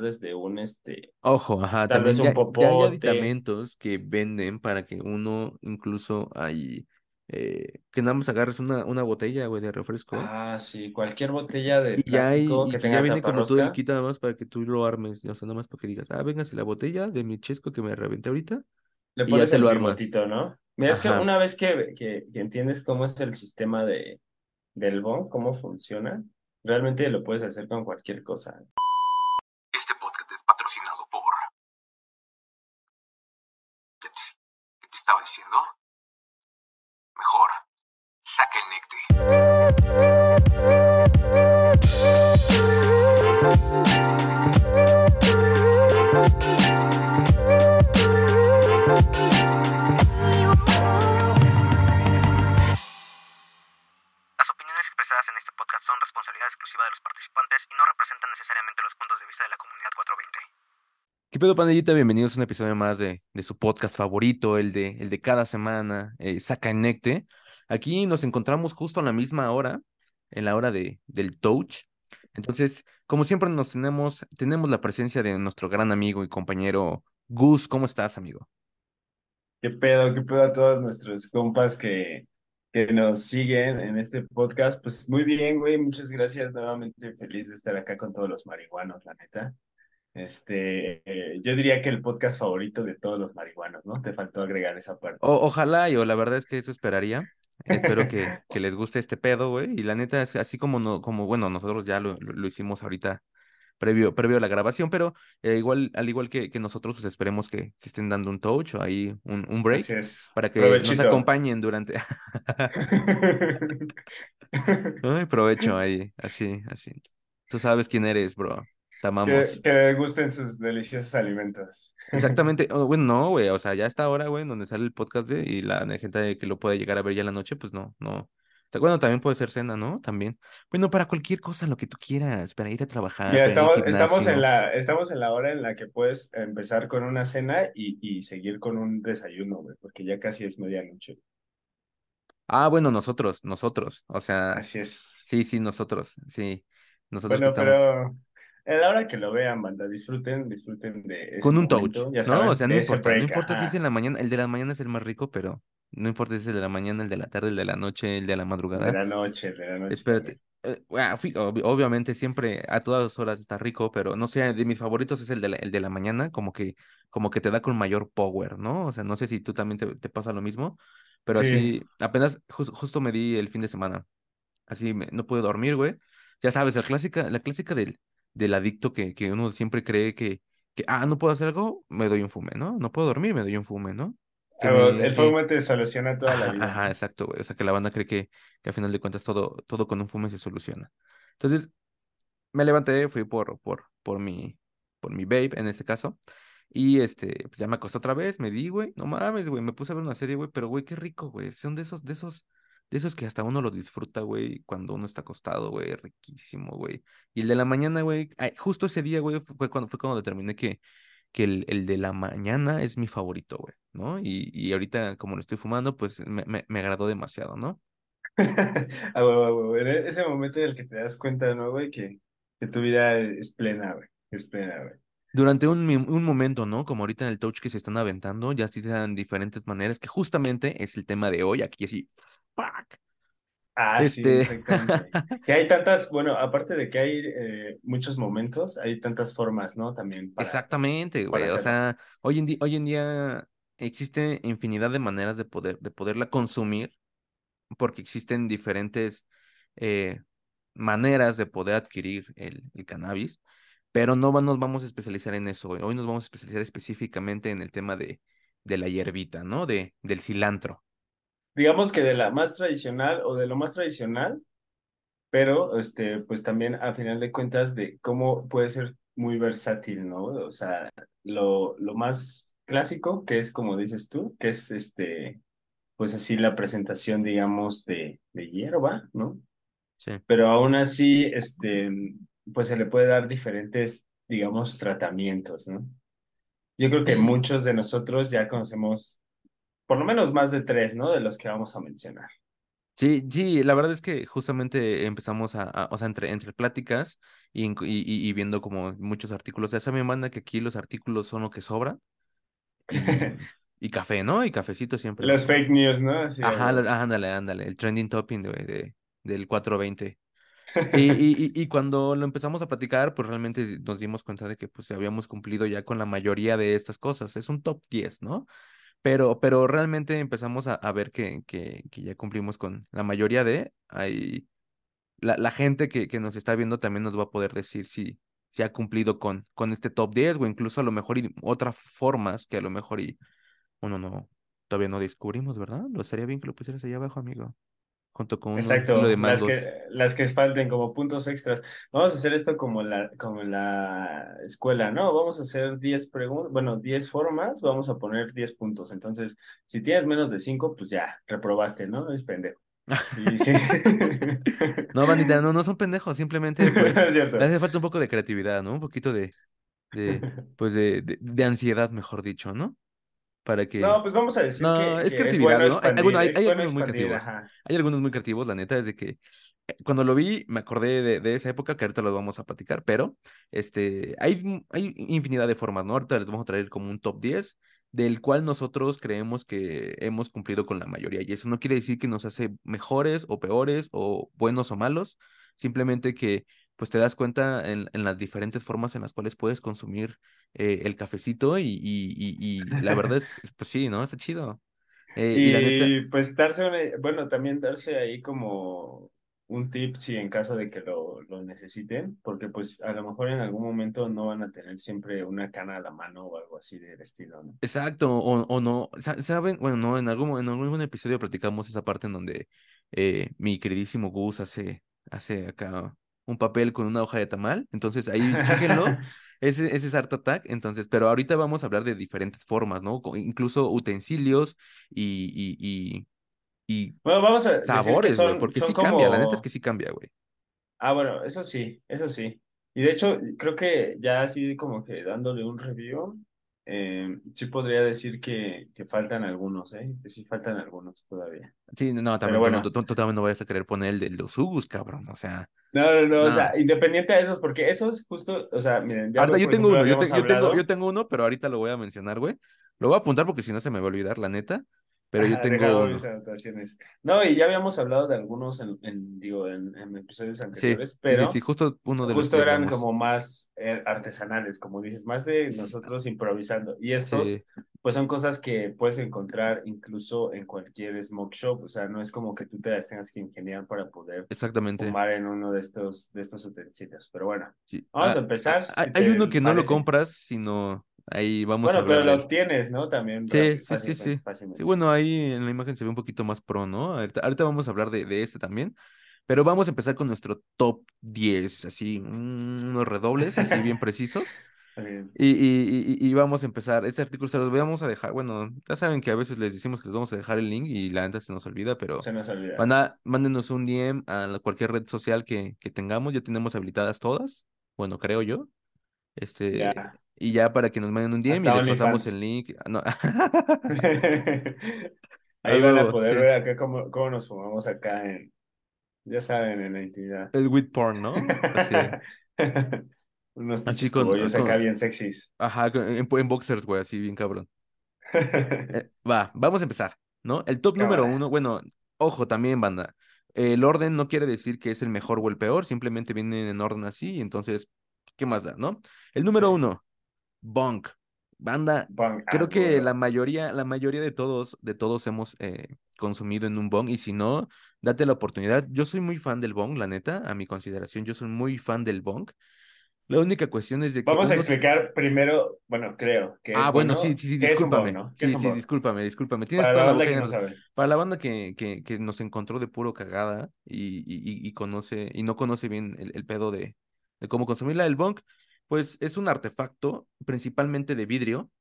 desde un, este, Ojo, ajá, tal vez un ya, ya hay popote. aditamentos que venden para que uno incluso hay, eh, que nada más agarres una, una botella, güey, de refresco Ah, sí, cualquier botella de y ya hay, plástico y que que ya tenga viene como todo el kit nada más para que tú lo armes, o sea, nada más para que digas, ah, véngase la botella de mi chesco que me reventé ahorita le y ya pones te el lo armas. bigotito, ¿no? Mira, es que Ajá. una vez que, que, que entiendes cómo es el sistema de, del Bon, cómo funciona, realmente lo puedes hacer con cualquier cosa. Diciendo? Mejor, saca el necte. Las opiniones expresadas en este podcast son responsabilidad exclusiva de los participantes y no representan necesariamente los puntos de vista de la comunidad 420. ¿Qué pedo, pandillita? Bienvenidos a un episodio más de, de su podcast favorito, el de, el de cada semana, eh, Saca Necte. Aquí nos encontramos justo a la misma hora, en la hora de, del touch. Entonces, como siempre nos tenemos, tenemos la presencia de nuestro gran amigo y compañero Gus. ¿Cómo estás, amigo? ¿Qué pedo, qué pedo a todos nuestros compas que, que nos siguen en este podcast? Pues muy bien, güey, muchas gracias. Nuevamente feliz de estar acá con todos los marihuanos, la neta. Este, eh, yo diría que el podcast favorito de todos los marihuanos, ¿no? Te faltó agregar esa parte. O- ojalá, yo la verdad es que eso esperaría. Espero que, que les guste este pedo, güey. Y la neta, es así como, no, como bueno, nosotros ya lo, lo, lo hicimos ahorita previo, previo a la grabación, pero eh, igual, al igual que, que nosotros, pues esperemos que se estén dando un touch o ahí un, un break es. para que nos acompañen durante. Ay, provecho ahí, así, así. Tú sabes quién eres, bro. Que, que gusten sus deliciosos alimentos. Exactamente, oh, bueno, no, güey, o sea, ya está ahora, güey, donde sale el podcast de, y la gente que lo puede llegar a ver ya en la noche, pues no, no. Bueno, también puede ser cena, ¿no? También. Bueno, para cualquier cosa, lo que tú quieras, para ir a trabajar, Mira, estamos, estamos en la, estamos en la hora en la que puedes empezar con una cena y, y seguir con un desayuno, güey, porque ya casi es medianoche. Ah, bueno, nosotros, nosotros, o sea, Así es. sí, sí, nosotros, sí, nosotros que estamos pero a la hora que lo vean, banda, disfruten, disfruten de con un touch, momento, ya ¿no? O sea, no de importa, no importa si es en la mañana, el de la mañana es el más rico, pero no importa si es el de la mañana, el de la tarde, el de la noche, el de la de madrugada. la noche, de la noche. Espérate. eh, obviamente siempre a todas horas está rico, pero no sé, de mis favoritos es el de la, el de la mañana, como que, como que te da con mayor power, ¿no? O sea, no sé si tú también te, te pasa lo mismo, pero Sí, así, apenas jus- justo me di el fin de semana, así me- no pude dormir, güey. Ya sabes, la clásica, la clásica del, del adicto que, que uno siempre cree que, que, ah, no puedo hacer algo, me doy un fume, ¿no? No puedo dormir, me doy un fume, ¿no? Que ver, me, el que, fuego te soluciona toda la vida, ajá, exacto, güey. O sea, que la banda cree que, que al final de cuentas todo, todo con un fume se soluciona. Entonces, me levanté, fui por, por, por mi, por mi babe en este caso. Y este, pues ya me acosté otra vez, me di, güey. No mames, güey. Me puse a ver una serie, güey. Pero, güey, qué rico, güey. Son de esos, de esos, de esos que hasta uno lo disfruta, güey, cuando uno está acostado, güey. Riquísimo, güey. Y el de la mañana, güey. Justo ese día, güey, fue cuando, fue cuando determiné que que el, el de la mañana es mi favorito, güey, ¿no? Y, y ahorita, como lo estoy fumando, pues me, me, me agradó demasiado, ¿no? A huevo, a huevo. En ese momento en el que te das cuenta, ¿no, güey? Que, que tu vida es plena, güey. Es plena, güey. Durante un, un momento, ¿no? Como ahorita en el touch que se están aventando, ya se dan diferentes maneras, que justamente es el tema de hoy, aquí así, fuck. Ah, sí, Este, exactamente. Que hay tantas, bueno, aparte de que hay eh, muchos momentos, hay tantas formas, ¿no? También para, exactamente, para güey, o sea, hoy en día, hoy en día existe infinidad de maneras de poder, de poderla consumir, porque existen diferentes eh, maneras de poder adquirir el, el cannabis, pero no va- nos vamos a especializar en eso. Hoy Hoy nos vamos a especializar específicamente en el tema de, de la hierbita, ¿no? De, del cilantro. Digamos que de la más tradicional o de lo más tradicional, pero este, pues también a final de cuentas de cómo puede ser muy versátil, ¿no? O sea, lo, lo más clásico, que es como dices tú, que es este, pues así la presentación, digamos, de, de hierba, ¿no? Sí. Pero aún así, este, pues se le puede dar diferentes, digamos, tratamientos, ¿no? Yo creo que muchos de nosotros ya conocemos por lo menos más de tres, ¿no? De los que vamos a mencionar. Sí, sí, la verdad es que justamente empezamos a, a- o sea, entre, entre pláticas y, y, y- viendo como muchos artículos, ya saben, banda, que aquí los artículos son lo que sobra y, y café, ¿no? Y cafecito siempre, Los güey. fake news, ¿no? Así, a Ajá, la- ándale, ándale, el trending topping de, de- del 420. Y, y, y y cuando lo empezamos a platicar, pues realmente nos dimos cuenta de que pues habíamos cumplido ya con la mayoría de estas cosas. Es un top 10, ¿no? Pero, pero realmente empezamos a, a ver que, que, que ya cumplimos con la mayoría de. Hay, la, la gente que, que nos está viendo también nos va a poder decir si, si ha cumplido con, con este top 10 o incluso a lo mejor y otras formas que a lo mejor y uno no, todavía no descubrimos, ¿verdad? Lo estaría bien que lo pusieras allá abajo, amigo, junto con un kilo de Exacto, las que, las que falten como puntos extras. Vamos a hacer esto como en la, como la escuela, ¿no? Vamos a hacer 10 preguntas, bueno, 10 formas, vamos a poner 10 puntos. Entonces, si tienes menos de 5, pues ya, reprobaste, ¿no? Es pendejo. Sí. No, Vanita, no, no son pendejos, simplemente pues Es le hace falta un poco de creatividad, ¿no? Un poquito de, de, pues de, de, de ansiedad, mejor dicho, ¿no? Para No, que pues vamos a decir No, que, es que es creatividad, bueno ¿no? Hay, hay- bueno, expandir, hay, es hay bueno algunos muy creativos. ajá. Hay algunos muy creativos, la neta, desde que eh, cuando lo vi me acordé de, de esa época que ahorita los vamos a platicar, pero este, hay, hay infinidad de formas, ¿no? Ahorita les vamos a traer como un top 10 del cual nosotros creemos que hemos cumplido con la mayoría. Y eso no quiere decir que nos hace mejores o peores o buenos o malos, simplemente que pues te das cuenta en, en las diferentes formas en las cuales puedes consumir eh, el cafecito y, y, y, y la verdad es que, pues sí, ¿no? Está chido. Eh, y la neta, Y pues darse una, bueno, también darse ahí como un tip si en caso de que lo, lo necesiten, porque pues a lo mejor en algún momento no van a tener siempre una cana a la mano o algo así del estilo, ¿no? exacto, o, o no, sa- ¿saben? Bueno, no, en algún, en algún episodio platicamos esa parte en donde eh, mi queridísimo Gus hace, hace acá un papel con una hoja de tamal, entonces ahí chéquenlo, ese, ese es Art Attack, entonces, pero ahorita vamos a hablar de diferentes formas, ¿no? Incluso utensilios y, y, y, y Bueno, vamos a decir que sabores, güey, porque sí cambia, la neta es que sí cambia, güey. ah, bueno, eso sí, eso sí. Y de hecho, creo que ya así como que dándole un review, eh, sí podría decir que, que faltan algunos, ¿eh? Que sí faltan algunos todavía. Sí, no, también, tú, bueno. tú también no vayas a querer poner el de los Ugus, cabrón, o sea, No, no, no, o sea, independiente de esos, porque esos justo, o sea, miren, ya Ahorita yo tengo ejemplo uno, yo, habíamos te- yo tengo, yo tengo uno, pero ahorita lo voy a mencionar, güey. Lo voy a apuntar porque si no se me va a olvidar, la neta. Pero yo tengo mis anotaciones. No, y ya habíamos hablado de algunos en, en, digo, en, en episodios Sí, anteriores, sí, sí, sí, pero justo uno de los justo ya eran como más eh, artesanales, como dices, más de nosotros improvisando. Y estos, Sí, pues son cosas que puedes encontrar incluso en cualquier smoke shop, o sea, no es como que tú te las tengas que ingeniar para poder exactamente. fumar en uno de estos, de estos utensilios. Pero bueno, Sí. vamos a Ah, ah, empezar, ah, si hay uno que no lo compras, sino ahí vamos a Bueno, pero lo él. obtienes, ¿no? También Sí, rápido, sí, sí, sí. Bueno, ahí en la imagen se ve un poquito más pro, ¿no? Ahorita, ahorita vamos a hablar de, de este también. Pero vamos a empezar con nuestro top 10, así, mm, unos redobles, así bien precisos. Y, y, y, y vamos a empezar. Este artículo se los vamos a dejar. Bueno, ya saben que a veces les decimos que les vamos a dejar el link y la neta se nos olvida, pero se nos olvida. van a, mándenos un DM a cualquier red social que, que tengamos. Ya tenemos habilitadas todas. Bueno, creo yo. Este, Ya, y ya para que nos manden un DM y les pasamos el link. Ah, No. Ahí van a poder sí. ver acá cómo, cómo nos fumamos acá en, ya saben, en la intimidad. El with porn, ¿no? Así. Unos Así con, cogollos acá con, bien sexys. ajá, con- en, en boxers, güey, así bien cabrón. Eh, va, vamos a empezar, ¿no? El top número uno, bueno, ojo también, banda. El orden no quiere decir que es el mejor o el peor, simplemente vienen en orden así, entonces, ¿qué más da, no? El Sí. número uno, Bonk. Banda, ah, creo que la mayoría, la mayoría de todos, de todos hemos eh, consumido en un bong, y si no, date la oportunidad. Yo soy muy fan del bong, la neta, a mi consideración, yo soy muy fan del bong. La única cuestión es de que Vamos a explicar primero, bueno, creo que Ah, es bueno, sí, sí, sí, ¿Qué es un bong, discúlpame. no? ¿Qué es Sí, sí, discúlpame, discúlpame. Tienes Para toda la banda que llena no. Para la banda que, que, que nos encontró de puro cagada y, y, y- y conoce y no conoce bien el, el pedo de, de cómo consumirla, el bong, pues es un artefacto principalmente de vidrio.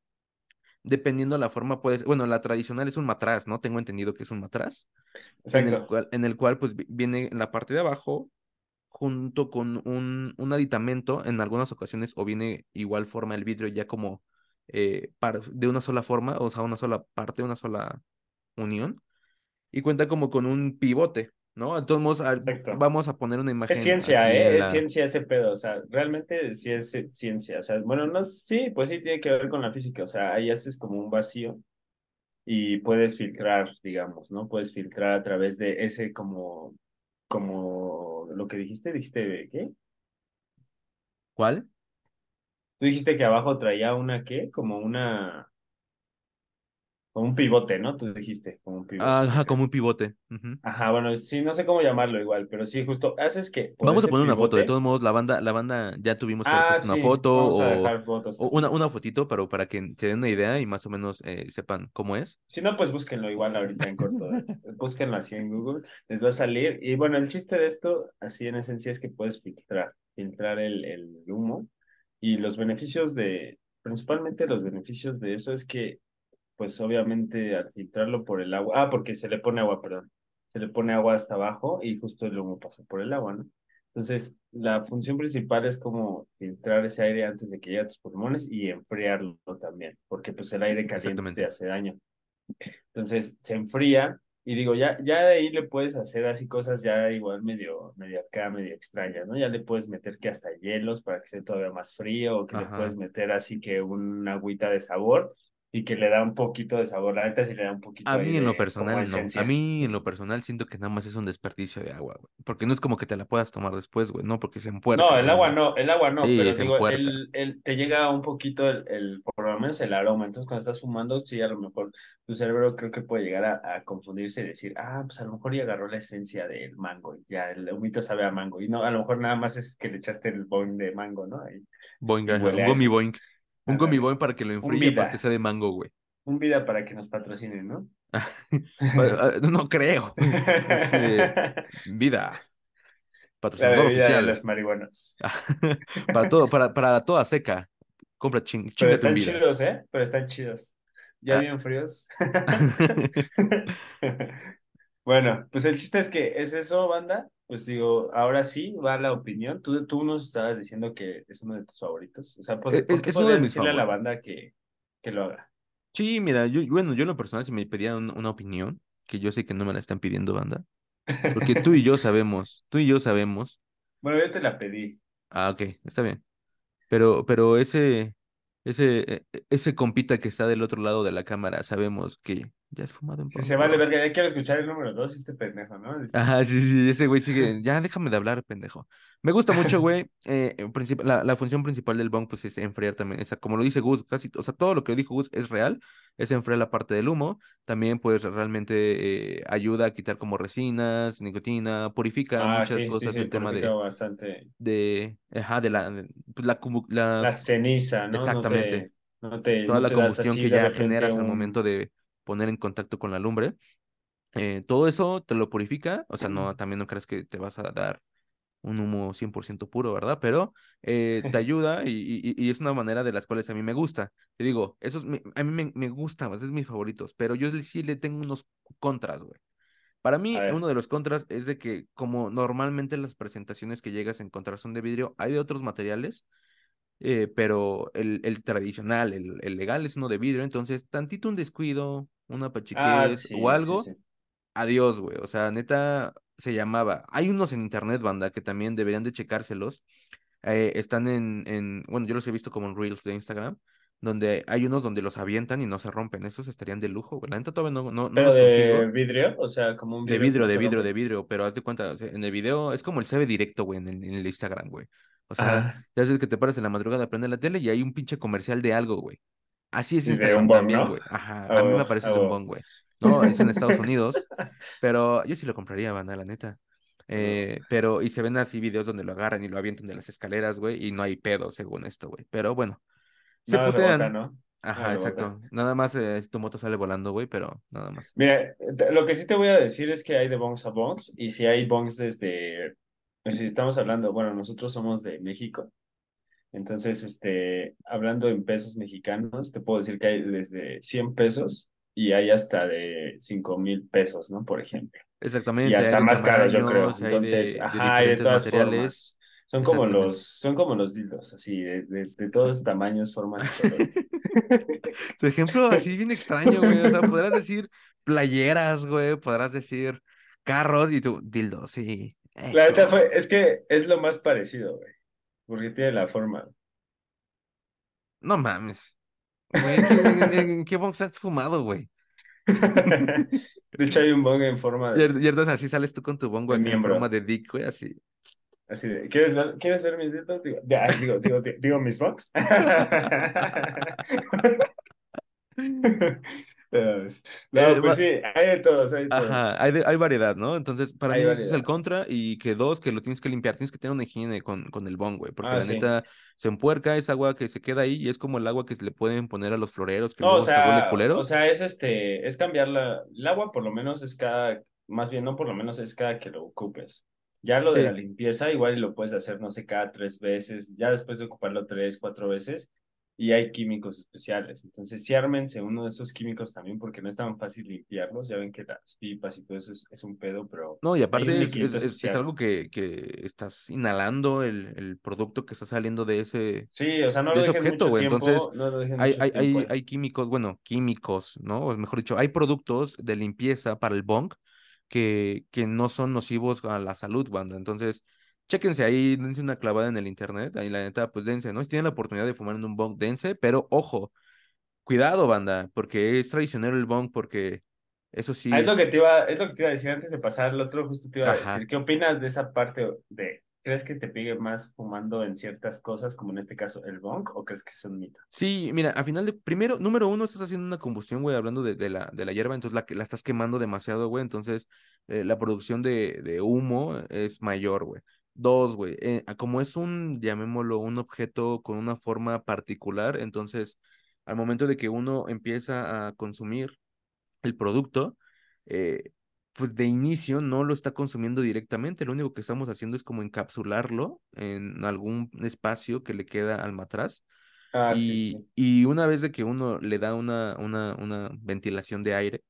Dependiendo la forma, puede ser, bueno, la tradicional es un matraz, ¿no? Tengo entendido que es un matraz, en el cual, en el cual pues vi- viene en la parte de abajo junto con un, un aditamento en algunas ocasiones o viene igual forma el vidrio ya como eh, de una sola forma, o sea, una sola parte, una sola unión. y cuenta como con un pivote, ¿no? A- Exacto. vamos a poner una imagen Es ciencia, ¿eh? Es ciencia ese pedo, o sea, realmente sí es eh, ciencia, o sea, bueno, no, sí, pues sí tiene que ver con la física, o sea, ahí haces como un vacío y puedes filtrar, digamos, ¿no? Puedes filtrar a través de ese como, como lo que dijiste, dijiste, ¿qué? ¿Cuál? Tú dijiste que abajo traía una, ¿qué? Como una, como un pivote, ¿no? Tú dijiste, como un pivote. Ajá, como un pivote. ujú. Ajá, bueno, sí, no sé cómo llamarlo igual, pero sí, justo, haces que Vamos a poner una foto. De pivote- todos modos, la banda, la banda ya tuvimos que Ah, puesto una sí, foto vamos a o, dejar fotos. o una, una fotito, pero para que se den una idea y más o menos eh, sepan cómo es. Si no, pues búsquenlo igual ahorita en corto. eh. Búsquenlo así en Google, les va a salir. Y bueno, el chiste de esto, así en esencia, es que puedes filtrar, filtrar el, el humo. Y los beneficios de, principalmente los beneficios de eso es que, pues obviamente al filtrarlo por el agua, ah, porque se le pone agua, perdón, se le pone agua hasta abajo y justo el humo pasa por el agua, ¿no? Entonces, la función principal es como filtrar ese aire antes de que llegue a tus pulmones y enfriarlo también, porque pues el aire caliente te hace daño. Entonces se enfría y digo, ya, ya de ahí le puedes hacer así cosas ya igual medio, medio acá, medio extrañas, ¿no? Ya le puedes meter que hasta hielos para que sea todavía más frío o que le Ajá. puedes meter así que una agüita de sabor y que le da un poquito de sabor. La neta sí le da un poquito A mí en de lo personal no. A mí en lo personal siento que nada más es un desperdicio de agua, güey. Porque no es como que te la puedas tomar después, güey. No, porque se empuerta. No, el agua no, el agua no, Sí, pero se digo, el, el, te llega un poquito el, el, por lo menos el aroma. Entonces, cuando estás fumando, sí, a lo mejor tu cerebro creo que puede llegar a, a confundirse y decir, ah, pues a lo mejor ya agarró la esencia del mango y ya el humito sabe a mango. Y no, a lo mejor nada más es que le echaste el boing de mango, ¿no? Ahí, Boing, y boing. Un gummy boing para que lo enfríe y vida. aparte sea de mango, güey. Un vida para que nos patrocinen, ¿no? No creo. Vida. La Patrocinador bebida de oficial. los marihuanos. Para todo, para, para toda seca. Compra ching, Pero están vida. chidos, ¿eh? Pero están chidos. Ya Ah. bien fríos. Bueno, pues el chiste es que es eso, banda. Pues digo, ahora sí va la opinión. Tú, tú nos estabas diciendo que es uno de tus favoritos. O sea, ¿por, Es- por qué es uno de podrías mis decirle a la banda que, que lo haga? Sí, mira, yo, bueno, yo en lo personal, si me pidieran una opinión, que yo sé que no me la están pidiendo, banda, porque tú y yo sabemos, tú y yo sabemos, Bueno, yo te la pedí. ah, ok, está bien, pero, pero ese, ese, e- e- ese compita que está del otro lado de la cámara, sabemos que ya es fumado en Si porno, se vale verga, ya quiero escuchar el número dos, este pendejo, ¿no? Ajá, sí, sí, ese güey sigue, ya déjame de hablar, pendejo. Me gusta mucho, güey, eh, la, la función principal del bong, pues, es enfriar también, o sea, como lo dice Gus, casi, o sea, todo lo que dijo Gus es real, es enfriar la parte del humo, también, pues, realmente eh, ayuda a quitar como resinas, nicotina, purifica Ah, muchas sí, sí, cosas sí, el tema de, bastante. de, ajá, de la, pues, la, la, La ceniza, ¿no? No exactamente, te, no te, toda no la combustión que ya generas al un... momento de poner en contacto con la lumbre. eh, todo eso te lo purifica, o sea, no, también no crees que te vas a dar un humo 100% puro, ¿verdad? Pero eh, te ayuda y, y- y es una manera de las cuales a mí me gusta. Te digo, eso es a mí me, me gusta, es mis favoritos, pero yo sí le tengo unos contras, güey. Para mí, uno de los contras es de que como normalmente las presentaciones que llegas a encontrar son de vidrio, hay de otros materiales, eh, pero el, el tradicional, el, el legal es uno de vidrio, entonces tantito un descuido, una Ah, pachiquez sí, o algo, sí. adiós, güey. O sea, neta, se llamaba. Hay unos en internet, banda, que también deberían de checárselos. Eh, están en, en, bueno, yo los he visto como en Reels de Instagram, donde hay unos donde los avientan y no se rompen. Esos estarían de lujo, güey. La neta todavía no, no, no los de consigo. vidrio, o sea, como un De vidrio que vidrio, de vidrio, de vidrio, pero haz de cuenta, en el video es como el CB directo, güey, en el, en el Instagram, güey. O sea, Ajá. ya sabes que te paras en la madrugada, prende la tele y hay un pinche comercial de algo, güey. Así es Instagram bong, también, ¿no? güey. Ajá, A a mí me parece de un bong, güey. No, es en Estados Unidos, pero yo sí lo compraría, banda, la neta. Eh, pero, y se ven así videos donde lo agarran y lo avientan de las escaleras, güey, y no hay pedo, según esto, güey. Pero bueno, se putean. ¿no? Ajá, exacto. Nada más eh, tu moto sale volando, güey, pero nada más. Mira, lo que sí te voy a decir es que hay de bongs a bongs y si hay bongs desde, si estamos hablando, bueno, nosotros somos de México, entonces, este, hablando en pesos mexicanos, te puedo decir que hay desde 100 pesos y hay hasta de 5 mil pesos, ¿no? Por ejemplo. Y Exactamente, hay hasta más caros, yo creo. hay Entonces, de, de ajá, hay de todas materiales. formas. Son como los, son como los dildos, así, de, de, de todos tamaños, formas y. Tu ejemplo así bien extraño, güey. O sea, podrás decir playeras, güey, podrás decir carros y tú, dildo, sí. La neta eso. fue, es que es lo más parecido, güey. Porque tiene la forma. No mames. Güey, ¿en, qué- en- en- qué box has fumado, güey? De hecho, hay un bong en forma Y, de, y entonces así sales tú con tu bongo De acá en miembro. forma de dick, güey, así. así de, ¿quieres ver, ¿quieres ver mis dedos? Digo, de- ay, digo, digo, digo, digo, mis bongs. No, Eh, pues va- sí, hay de todos, hay de todos. Ajá, hay, de- hay variedad, ¿no? Entonces, para Hay mí ese es el contra y que dos, que lo tienes que limpiar, tienes que tener una higiene con, con el bong, güey, porque Ah, la sí. neta se empuerca, es agua que se queda ahí y es como el agua que se le pueden poner a los floreros que No, o hasta huele sea, culero. o sea, es este, es cambiar la, el agua por lo menos es cada, más bien no por lo menos es cada que lo ocupes. Ya lo de la limpieza igual lo puedes hacer, no sé, cada tres veces, ya después de ocuparlo tres, cuatro veces, y hay químicos especiales. Entonces, sí ármense uno de esos químicos también porque no es tan fácil limpiarlos. Ya ven que las pipas y todo eso es, es un pedo, pero No, y aparte es, algo que, que estás inhalando el, el producto que está saliendo de ese, Sí, o sea, no de lo ese objeto, mucho güey. Entonces, tiempo, no lo hay, hay, hay químicos, bueno, químicos, ¿no? O mejor dicho, hay productos de limpieza para el bong que, que no son nocivos a la salud, banda. Entonces, chéquense ahí, dense una clavada en el internet, ahí la neta, pues dense, ¿no? Si tienen la oportunidad de fumar en un bong, dense, pero ojo, cuidado, banda, porque es traicionero el bong, porque eso Ah, es sí, lo que te iba, es lo que te iba a decir antes de pasar al otro, justo te iba a ajá. decir. ¿Qué opinas de esa parte de, crees que te pigue más fumando en ciertas cosas, como en este caso el bong, o crees que es un mito? Sí, mira, a final de, primero, número uno, estás haciendo una combustión, güey, hablando de, de la, de la hierba, entonces la, que- la estás quemando demasiado, güey, entonces eh, la producción de, de humo es mayor, güey. Dos, güey, eh, como es un, llamémoslo, un objeto con una forma particular, entonces al momento de que uno empieza a consumir el producto, eh, pues de inicio no lo está consumiendo directamente, lo único que estamos haciendo es como encapsularlo en algún espacio que le queda al matraz. Ah, sí, Y, sí. y una vez de que uno le da una, una, una ventilación de aire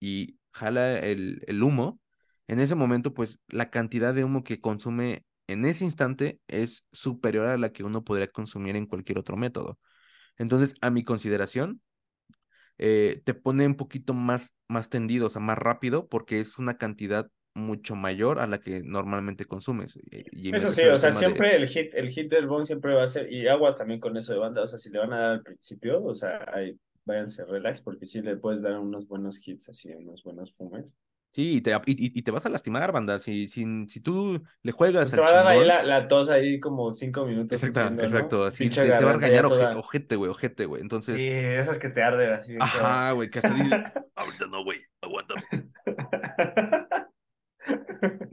y jala el, el humo, en ese momento, pues la cantidad de humo que consume en ese instante es superior a la que uno podría consumir en cualquier otro método. Entonces, a mi consideración, eh, te pone un poquito más, más tendido, o sea, más rápido, porque es una cantidad mucho mayor a la que normalmente consumes. Y, Eso sí, o sea, de... siempre el hit, el hit del bong siempre va a ser, y aguas también con eso de banda, o sea, si le van a dar al principio, o sea, ahí váyanse relax, porque sí le puedes dar unos buenos hits así, unos buenos fumes. Sí, y te, y, y- te vas a lastimar, banda. Si, si, si tú le juegas Pues te al va a dar ahí la, la tos ahí como cinco minutos exacto, exacto, así te, te va a regañar oje- toda. ojete, güey, ojete, güey. Sí, Entonces, esas que te arden así ajá, güey, que hasta dices, ahorita no, güey, aguanta.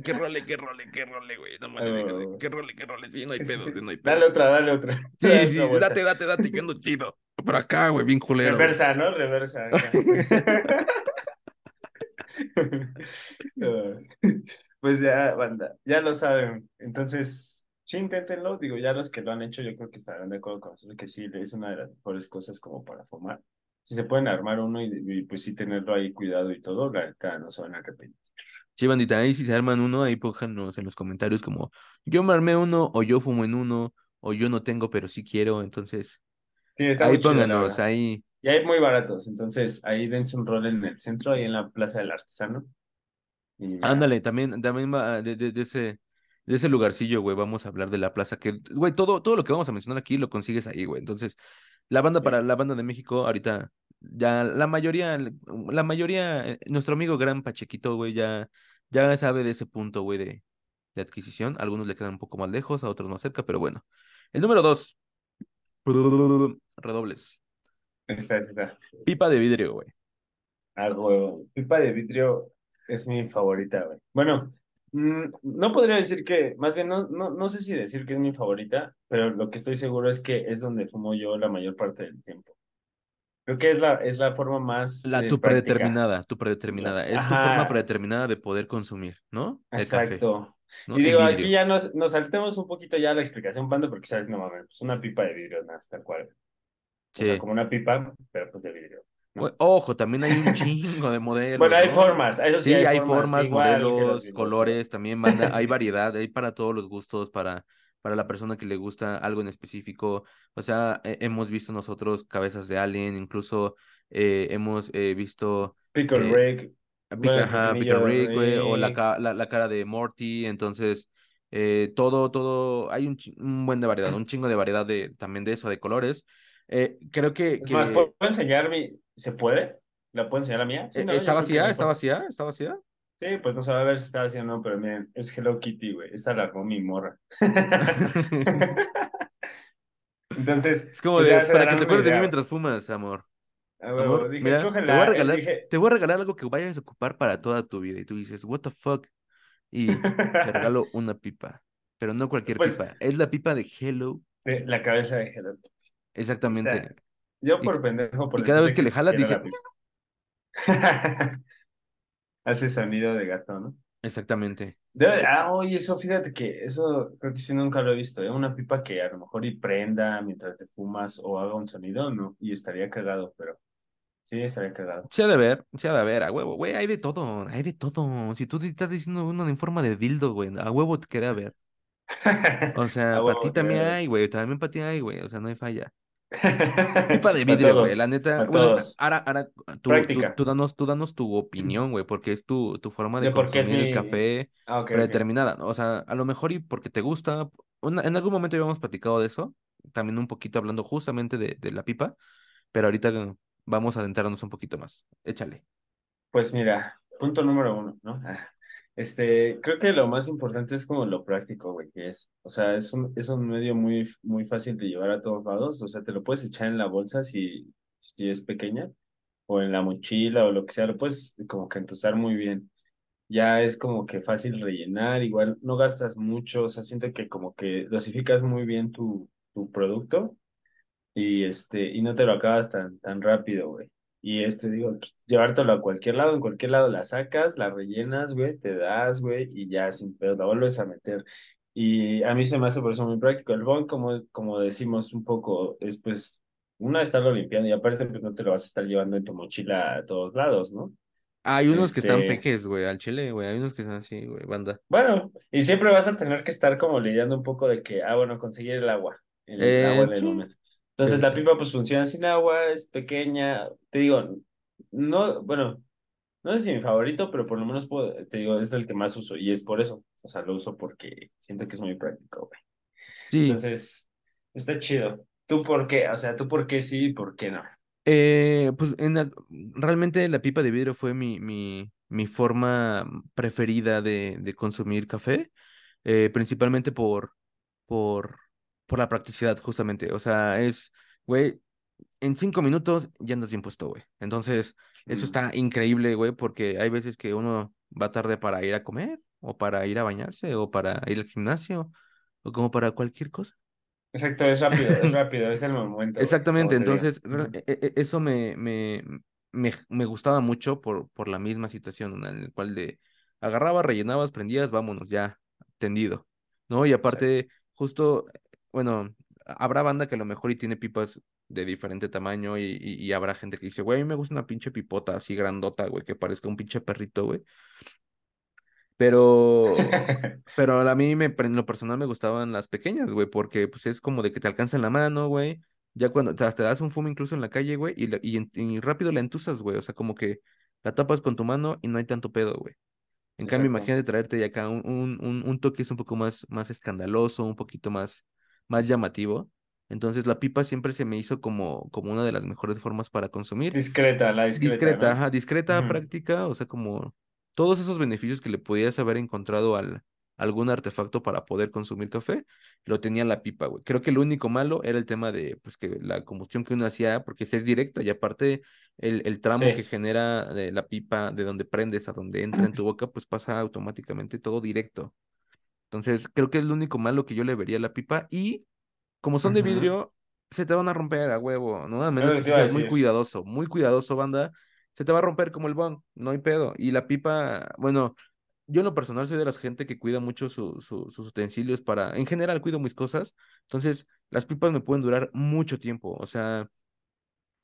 Que role, que role, que role, güey. No mames, Oh. que role, que role. Sí, no hay Sí, sí, pedo, sí. sí, no hay pedo. Dale otra, dale otra. Sí, Dale sí, otra date, date, date, que ando chido. Por acá, güey, bien culero. Reversa, ¿no? Reversa. Pues ya, banda, ya lo saben. Entonces, sí, inténtenlo. Digo, ya los que lo han hecho, yo creo que estarán de acuerdo con nosotros que sí, es una de las mejores cosas como para fumar. Si se pueden armar uno y, y, pues sí tenerlo ahí cuidado y todo, la neta no se van a arrepentir. Sí, bandita, ahí si se arman uno, ahí pónganos en los comentarios como yo me armé uno, o yo fumo en uno, o yo no tengo, pero sí quiero. Entonces, Sí, está ahí pónganos, verdad. ahí. Y hay muy baratos, entonces ahí dense un rol en el centro, ahí en la Plaza del Artesano. Y. Ándale, también, también va de, de, de ese, de ese lugarcillo, güey, vamos a hablar de la plaza, que, güey, todo, todo lo que vamos a mencionar aquí lo consigues ahí, güey. Entonces, la banda Sí. para la banda de México, ahorita, ya la mayoría, la mayoría, eh, nuestro amigo Gran Pachequito, güey, ya, ya sabe de ese punto, güey, de, de adquisición. A algunos le quedan un poco más lejos, a otros más cerca, pero bueno. El número dos, redobles. Está, está. Pipa de vidrio, güey. Ah, huevo. Pipa de vidrio es mi favorita, güey. Bueno, mm, no podría decir que, más bien, no, no, no sé si decir que es mi favorita, pero lo que estoy seguro es que es donde fumo yo la mayor parte del tiempo. Creo que es la, es la forma más La, eh, tu predeterminada, tu predeterminada. Es tu forma predeterminada de poder consumir, ¿no? El café, Exacto. ¿no? Y digo, aquí ya nos, nos saltemos un poquito ya la explicación, Pando, porque sabes, no mames, pues una pipa de vidrio, nada, tal cual. O sea, Sí. como una pipa, pero pues de vidrio. ¿no? Güey, Ojo, también hay un chingo de modelos, Bueno, hay ¿no? formas, eso sí, Sí, hay, hay formas, igual modelos, vidrios, colores, también hay variedad, hay para todos los gustos, para, para la persona que le gusta algo en específico. O sea, he- hemos visto nosotros cabezas de alien, incluso eh, hemos eh, visto Pickle eh, Rick. Ajá, de Rick, güey, o la, la, la cara de Morty, entonces, todo, todo, hay un, un buen de variedad, un chingo de variedad de, también de eso, de colores. Eh, creo que, Es más, que ¿puedo puedo enseñar mi... ¿Se puede? ¿La puedo enseñar la mía? Sí, eh, no, está vacía, está vacía, está vacía. Sí, pues no se va a ver si está haciendo o no, pero miren, es Hello Kitty, güey. Esta la armó mi morra. Entonces, Es como pues de, para que te acuerdes de mí mientras fumas, amor. A huevo, Amor, dije, mira, te voy a regalar, dije, te voy a regalar algo que vayas a ocupar para toda tu vida. Y tú dices, what the fuck? Y te regalo una pipa. Pero no cualquier pues, pipa, es la pipa de Hello. la cabeza de Hello Kitty. Exactamente. Yo Y, por pendejo, por y cada vez que que le jalas dice. Hace sonido de gato, ¿no? exactamente. Debe- ah, oye, eso, fíjate que eso creo que sí nunca lo he visto, ¿eh? Una pipa que a lo mejor y prenda mientras te fumas o haga un sonido, ¿no? Y estaría cagado, pero sí estaría cagado. Se ha de ver, se ha de ver, a huevo, güey, hay de todo, hay de todo. Si tú te estás diciendo uno en forma de dildo, güey, a huevo te quería ver. O sea, para ti también hay, güey, también para ti hay, güey, o sea, no hay falla. Pipa de vidrio, güey, la neta. Bueno, ahora, ahora, tú, tú, danos, tú danos tu opinión, güey, porque es tu, tu forma de consumir el café Ah, predeterminada. O sea, a lo mejor y porque te gusta. una- en algún momento habíamos platicado de eso, también un poquito hablando justamente de, de la pipa, pero ahorita vamos a adentrarnos un poquito más. Échale. Pues mira, punto número uno, ¿no? Ah, Este, creo que lo más importante es como lo práctico, güey, que es. O sea, es un, es un medio muy, muy fácil de llevar a todos lados. O sea, te lo puedes echar en la bolsa si, si es pequeña, o en la mochila, o lo que sea, lo puedes como que entusar muy bien. Ya es como que fácil rellenar, igual no gastas mucho, o sea, siento que como que dosificas muy bien tu, tu producto y este, y no te lo acabas tan, tan rápido, güey. Y este, digo, pues, llevártelo a cualquier lado, en cualquier lado la sacas, la rellenas, güey, te das, güey, y ya sin pedo, la vuelves a meter. Y a mí se me hace por eso muy práctico. El bon, como, como decimos un poco, es pues, una, estarlo limpiando, y aparte, pues no te lo vas a estar llevando en tu mochila a todos lados, ¿no? Hay unos que están Este, peques, güey, al chile, güey, hay unos que están así, güey, banda. bueno, y siempre vas a tener que estar como lidiando un poco de que, ah, bueno, conseguir el agua, el agua Eh, en el sí, momento. Entonces sí, la pipa pues funciona sin agua, es pequeña, te digo, no, bueno, no sé si mi favorito, pero por lo menos puedo, te digo, es el que más uso y es por eso, o sea, lo uso porque siento que es muy práctico, güey. Sí, Entonces, está chido. ¿Tú por qué? O sea, ¿tú por qué sí y por qué no? Eh, pues en la- realmente la pipa de vidrio fue mi, mi, mi forma preferida de, de consumir café, eh, principalmente por, por, por la practicidad, justamente. O sea, es, güey, en cinco minutos ya andas bien puesto, güey. Entonces, eso Mm. está increíble, güey, porque hay veces que uno va tarde para ir a comer, o para ir a bañarse, o para ir al gimnasio, o como para cualquier cosa. Exacto, es rápido, es rápido, es el momento, Exactamente, entonces e- e- eso me, me, me, me gustaba mucho por, por la misma situación en el cual de agarrabas, rellenabas, prendías, vámonos, ya, tendido, ¿no? Y Exacto. aparte, justo, bueno, habrá banda que a lo mejor y tiene pipas de diferente tamaño y, y, y habrá gente que dice, güey, a mí me gusta una pinche pipota así grandota, güey, que parezca un pinche perrito, güey. Pero, pero a mí me, en lo personal me gustaban las pequeñas, güey, porque pues es como de que te alcanza en la mano, güey. Ya cuando te, te das un fumo incluso en la calle, güey, y, y, y rápido la entusas, güey. O sea, como que la tapas con tu mano y no hay tanto pedo, güey. En cambio, imagínate traerte de acá un, un, un, un toque es un poco más, más escandaloso, un poquito más, más llamativo. Entonces la pipa siempre se me hizo como, como una de las mejores formas para consumir. Discreta, la discreta, Discreta, ¿no? ajá, discreta, práctica, o sea, como todos esos beneficios que le pudieras haber encontrado al algún artefacto para poder consumir café, lo tenía la pipa, güey. Creo que lo único malo era el tema de, pues, que la combustión que uno hacía, porque si es directa y aparte el, el tramo que genera la pipa de donde prendes a donde entra en tu boca, pues pasa automáticamente todo directo. Entonces, creo que es lo único malo que yo le vería a la pipa y como son de vidrio, se te van a romper a huevo, ¿no? A menos que seas muy cuidadoso, muy cuidadoso, banda. Se te va a romper como el bong, no hay pedo. Y la pipa, bueno, yo en lo personal soy de la gente que cuida mucho su- su- sus utensilios para, en general cuido mis cosas, entonces las pipas me pueden durar mucho tiempo. O sea,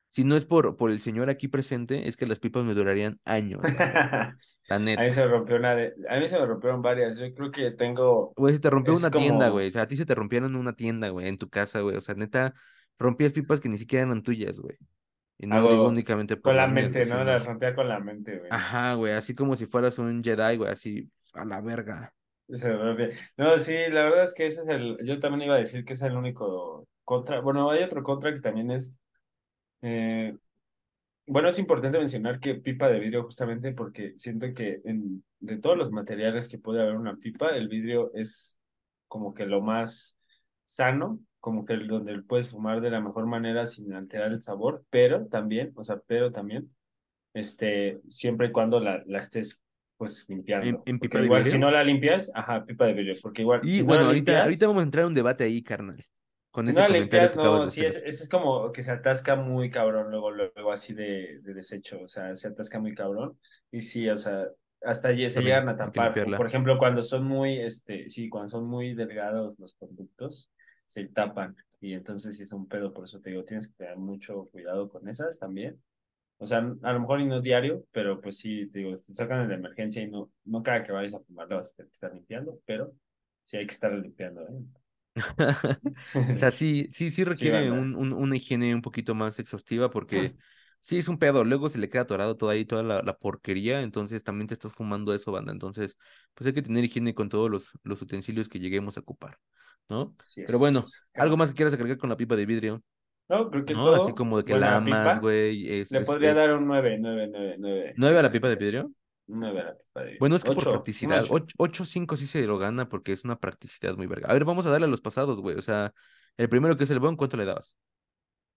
si no es por, por el señor aquí presente, es que las pipas me durarían años. La A mí se me neta. rompió una de... A mí se me rompieron varias. Yo creo que tengo... Güey, se te rompió Es una tienda, güey. O como... sea, a ti se te rompieron una tienda, güey, en tu casa, güey. O sea, neta, rompías pipas que ni siquiera eran tuyas, güey. Y no lo digo únicamente por con la las mente, ¿no? sino- La rompía con la mente, güey. Ajá, güey, así como si fueras un Jedi, güey, así a la verga. Se rompía. No, sí, la verdad es que ese es el, yo también iba a decir que es el único contra, bueno, hay otro contra que también es, eh, bueno, es importante mencionar que pipa de vidrio justamente porque siento que en, de todos los materiales que puede haber una pipa, el vidrio es como que lo más sano, como que el donde puedes fumar de la mejor manera sin alterar el sabor, pero también, o sea, pero también, este, siempre y cuando la, la estés pues limpiando. ¿En- en Porque pipa de igual vidrio? si no la limpias, ajá, pipa de vidrio, porque igual Y si bueno, ahorita, limpias, ahorita vamos a entrar a un debate ahí, carnal. Con si ese no limpias, no, sí, es, es, como que se atasca muy cabrón luego, luego así de, de desecho, o sea, se atasca muy cabrón. Y sí, o sea, hasta allí se También llegan a tapar. Por ejemplo, cuando son muy, este, sí, cuando son muy delgados los conductos, se tapan. Y entonces sí es un pedo, por eso te digo, tienes que tener mucho cuidado con esas también. O sea, a lo mejor y no diario, pero pues sí, te digo, te sacan de emergencia y no, no cada que vayas a fumar la vas a tener que estar limpiando, pero sí hay que estar limpiando, ¿eh? O sea, sí, sí, sí requiere un, un- una higiene un poquito más exhaustiva porque sí es un pedo. Luego se le queda atorado todo ahí, toda la, la porquería. Entonces también te estás fumando eso, banda. Entonces, pues hay que tener higiene con todos los, los utensilios que lleguemos a ocupar, ¿no? Así Pero bueno, algo más que quieras agregar con la pipa de vidrio, No, creo que es ¿no? Así todo. como de que la amas, güey. Le podría es... dar un 9, 9, 9, 9. ¿Nueve a la pipa de vidrio? 9 a la pipa de vidrio. Bueno, es que por 8, un practicidad, 8. 8 5 sí se lo gana porque es una practicidad muy verga. A ver, vamos a darle a los pasados, güey. O sea, el primero que es el bon, ¿cuánto le dabas?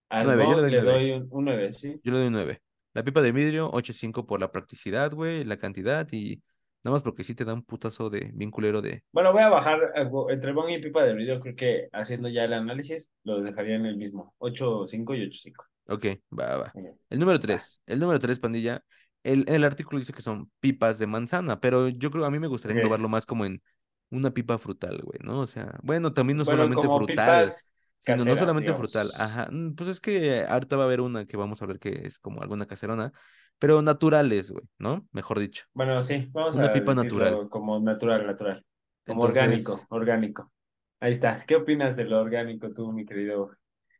Al Nueve, yo le doy le nueve. doy un, un 9, sí. Yo le doy un 9. La pipa de vidrio, 8.5 por la practicidad, güey, la cantidad y nada más porque sí te da un putazo de bien culero de... Bueno, voy a bajar eh, entre Bong y pipa de vidrio. Creo que haciendo ya el análisis, lo dejaría en el mismo. 8, 5 y 8, 5. Ok, va, va. El número Va. 3. El número 3, pandilla. El, el artículo dice que son pipas de manzana, pero yo creo, a mí me gustaría Ok. englobarlo más como en una pipa frutal, güey, ¿no? O sea, bueno, también no Bueno, solamente frutal, sino no solamente frutal. Ajá, mm, pues es que ahorita va a haber una que vamos a ver que es como alguna caserona, pero naturales, güey, ¿no? Mejor dicho. Bueno, sí, vamos Una a pipa decirlo natural. como natural, natural. Como Entonces, orgánico, orgánico. Ahí está. ¿Qué opinas de lo orgánico tú, mi querido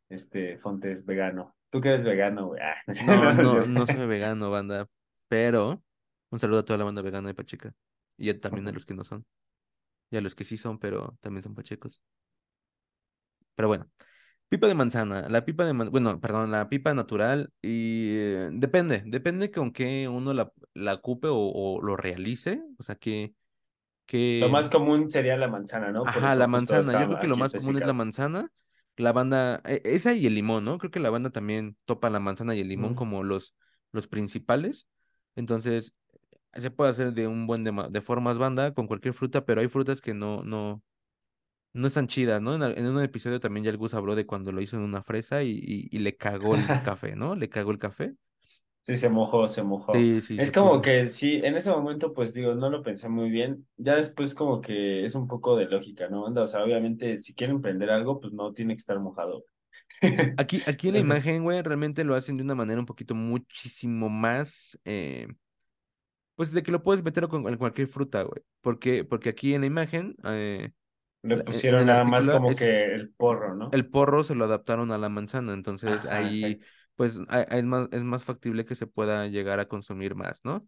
este, Fontes vegano? Tú que eres vegano, güey. Ah, no, no, no, no soy vegano, banda, pero un saludo a toda la banda vegana de Pacheca y a- también a los que no son, y a los que sí son, pero también son pachecos. Pero bueno, pipa de manzana, la pipa de, man- bueno, perdón, la pipa natural y eh, depende, depende con qué uno la, la ocupe o, o lo realice, o sea, que, Lo que, más común sería la manzana, ¿no? Por ajá, la manzana, yo creo que lo más común es la manzana, la banda, e- esa y el limón, ¿no? Creo que la banda también topa la manzana y el limón como los, los principales, entonces se puede hacer de un buen de, de formas banda con cualquier fruta, pero hay frutas que no, no, no están chidas, ¿no? En, en un episodio también ya el Gus habló de cuando lo hizo en una fresa y, y, y le cagó el café, ¿no? Le cagó el café. Sí, se mojó, se mojó. Sí, sí, Es como puso. que sí, en ese momento, pues digo, no lo pensé muy bien. Ya después como que es un poco de lógica, ¿no? Anda, o sea, obviamente, si quieren emprender algo, pues no tiene que estar mojado. Aquí, aquí en la imagen, güey, realmente lo hacen de una manera un poquito muchísimo más, eh, pues de que lo puedes meter con, cualquier fruta, güey. Porque, porque aquí en la imagen, eh, le pusieron nada más como es que el porro, ¿no? el porro se lo adaptaron a la manzana, entonces Ajá, ahí, exacto. pues, hay- hay más, es más factible que se pueda llegar a consumir más, ¿no?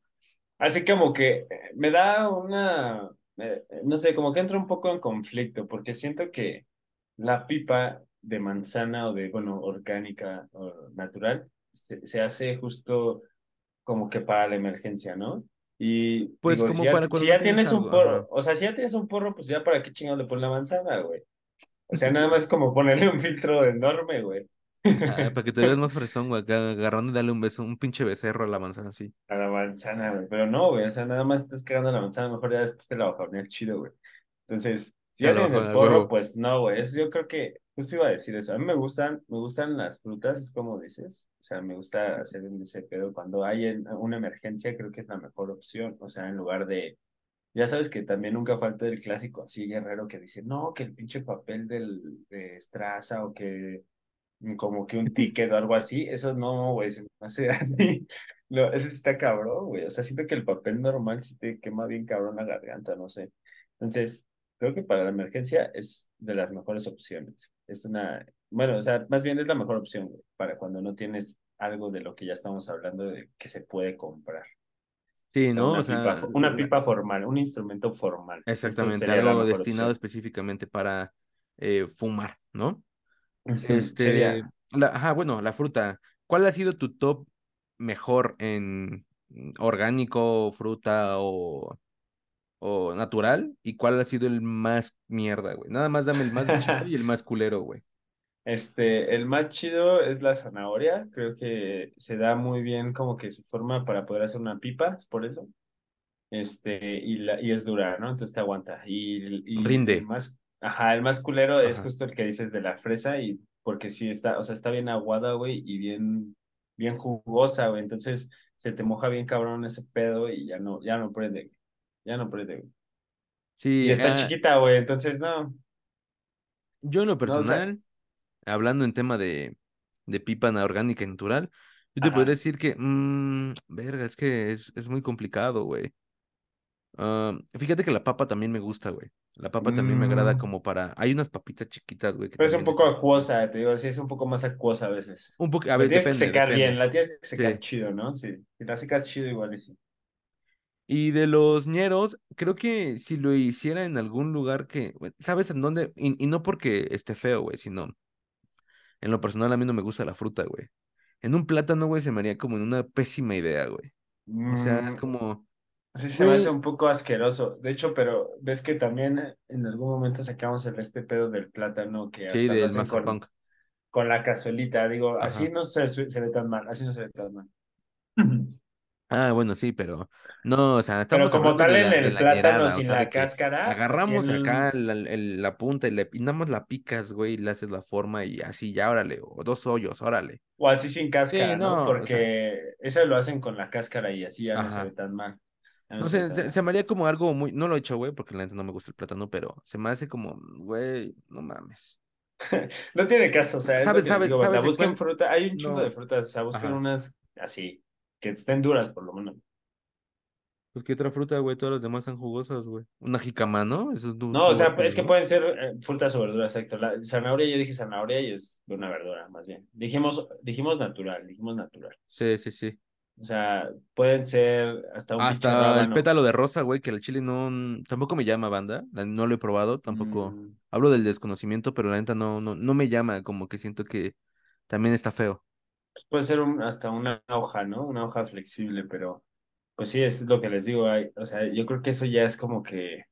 Así como que eh, me da una, eh, no sé, como que entra un poco en conflicto, porque siento que la pipa de manzana o de, bueno, orgánica o natural se, se hace justo como que para la emergencia, ¿no? Y Pues digo, si como ya, para si cuando no ya tienes tienes un algo, ajá. porro, o sea, si ya tienes un porro, pues ya para qué chingados le pones la manzana, güey. O sea, nada más como ponerle un filtro enorme, güey. Ah, para que te veas más fresón, güey, agarrando y darle un beso, un pinche becerro a la manzana así. A la manzana, güey. Pero no, güey. O sea, nada más estás cagando la manzana, mejor ya después te la bajoneas chido, güey. Entonces, si bajo el porro, pues no, güey. Eso yo creo que justo iba a decir eso. A mí me gustan, me gustan las frutas, es como dices. O sea, me gusta hacer ese pedo. Cuando hay en- una emergencia, creo que es la mejor opción. O sea, en lugar de. Ya sabes que también nunca falta el clásico así guerrero que dice, no, que el pinche papel del, de estraza o que como que un ticket o algo así, eso no, güey, se me hace así. No, eso sí está cabrón, güey. O sea, siento que el papel normal sí te quema bien cabrón la garganta, no sé. Entonces, creo que para la emergencia es de las mejores opciones. Es una bueno, o sea, más bien es la mejor opción güey, para cuando no tienes algo de lo que ya estamos hablando de que se puede comprar. Sí, O sea, ¿no? una O sea, pipa, una la- pipa formal, un instrumento formal. Exactamente, algo destinado opción. específicamente para eh, fumar, ¿no? Este, Sería, la, ajá, bueno, la fruta. ¿Cuál ha sido tu top mejor en mm, orgánico, fruta o, o natural? ¿Y cuál ha sido el más mierda, güey? Nada más dame el más chido y el más culero, güey. este, el más chido es la zanahoria. Creo que se da muy bien como que su forma para poder hacer una pipa, es por eso. Este, y, la, y es dura, ¿no? Entonces te aguanta. Y, y el Rinde. más, ajá, el más culero es justo el que dices de la fresa y porque sí está, o sea, está bien aguada, güey, y bien, bien jugosa, güey. Entonces se te moja bien cabrón ese pedo y ya no, ya no prende. Ya no prende, güey. Y Sí, está ah, chiquita, güey, entonces no, yo en lo no, o sea, personal, hablando en tema de, de pipa na- orgánica y natural, yo te podría ajá. decir que, mmm, verga, es que es, es muy complicado, güey. Ah, fíjate que la papa también me gusta, güey. La papa también me agrada Mm, como para... Hay unas papitas chiquitas, güey, que pero es un poco acuosa, te digo, sí, es un poco más acuosa a veces. Un poco, a ver, tienes que depende, secar bien, la tienes que secar Sí. chido, ¿no? Sí, si la secas chido igual y sí. Y de los ñeros, creo que si lo hiciera en algún lugar que, ¿sabes en dónde? Y, y no porque esté feo, güey, sino en lo personal a mí no me gusta la fruta, güey. En un plátano, güey, se me haría como en una pésima idea, güey. O sea, es Mm, como, Sí, se me hace un poco asqueroso. De hecho, pero ves que también eh, en algún momento sacamos el este pedo del plátano que sí, hasta lo del hacen con, Punk. con la cazuelita. Digo, así no se, se ve tan mal, así no se ve tan mal. Ah, bueno, sí, pero no, o sea, Pero estamos como hablando tal en la, el plátano o sin sea, la cáscara, agarramos el, acá la, el- la punta y le más la picas, güey, y le haces la forma y así, ya, órale, o dos hoyos, órale. o así sin Sí, cáscara, ¿no? no, o sea, Porque eso lo hacen con la cáscara y así ya no se ve tan mal. No sé, se, se me haría como algo muy, no lo he hecho, güey, porque la neta no me gusta el plátano, pero se me hace como, güey, no mames. No tiene caso, o sea, ¿Sabes, sabes, digo, sabes cuál? fruta, hay un chingo de frutas, o sea, busquen ajá. unas así, que estén duras por lo menos. Pues qué otra fruta, güey, todas las demás están jugosas, güey. Una jícama, ¿no? Eso es No, o sea, es que pueden ser eh, frutas o verduras, exacto. La zanahoria, yo dije zanahoria y es una verdura, más bien. Dijimos, dijimos natural, dijimos natural. Sí, sí, sí. O sea, pueden ser hasta un Hasta el pétalo de rosa, güey, que el chile no, tampoco me llama banda, no lo he probado, tampoco Mm, hablo del desconocimiento, pero la neta no, no, no me llama, como que siento que también está feo. Pues puede ser un, hasta una hoja, ¿no? Una hoja flexible, pero pues sí, es lo que les digo. Hay, o sea, yo creo que eso ya es como que,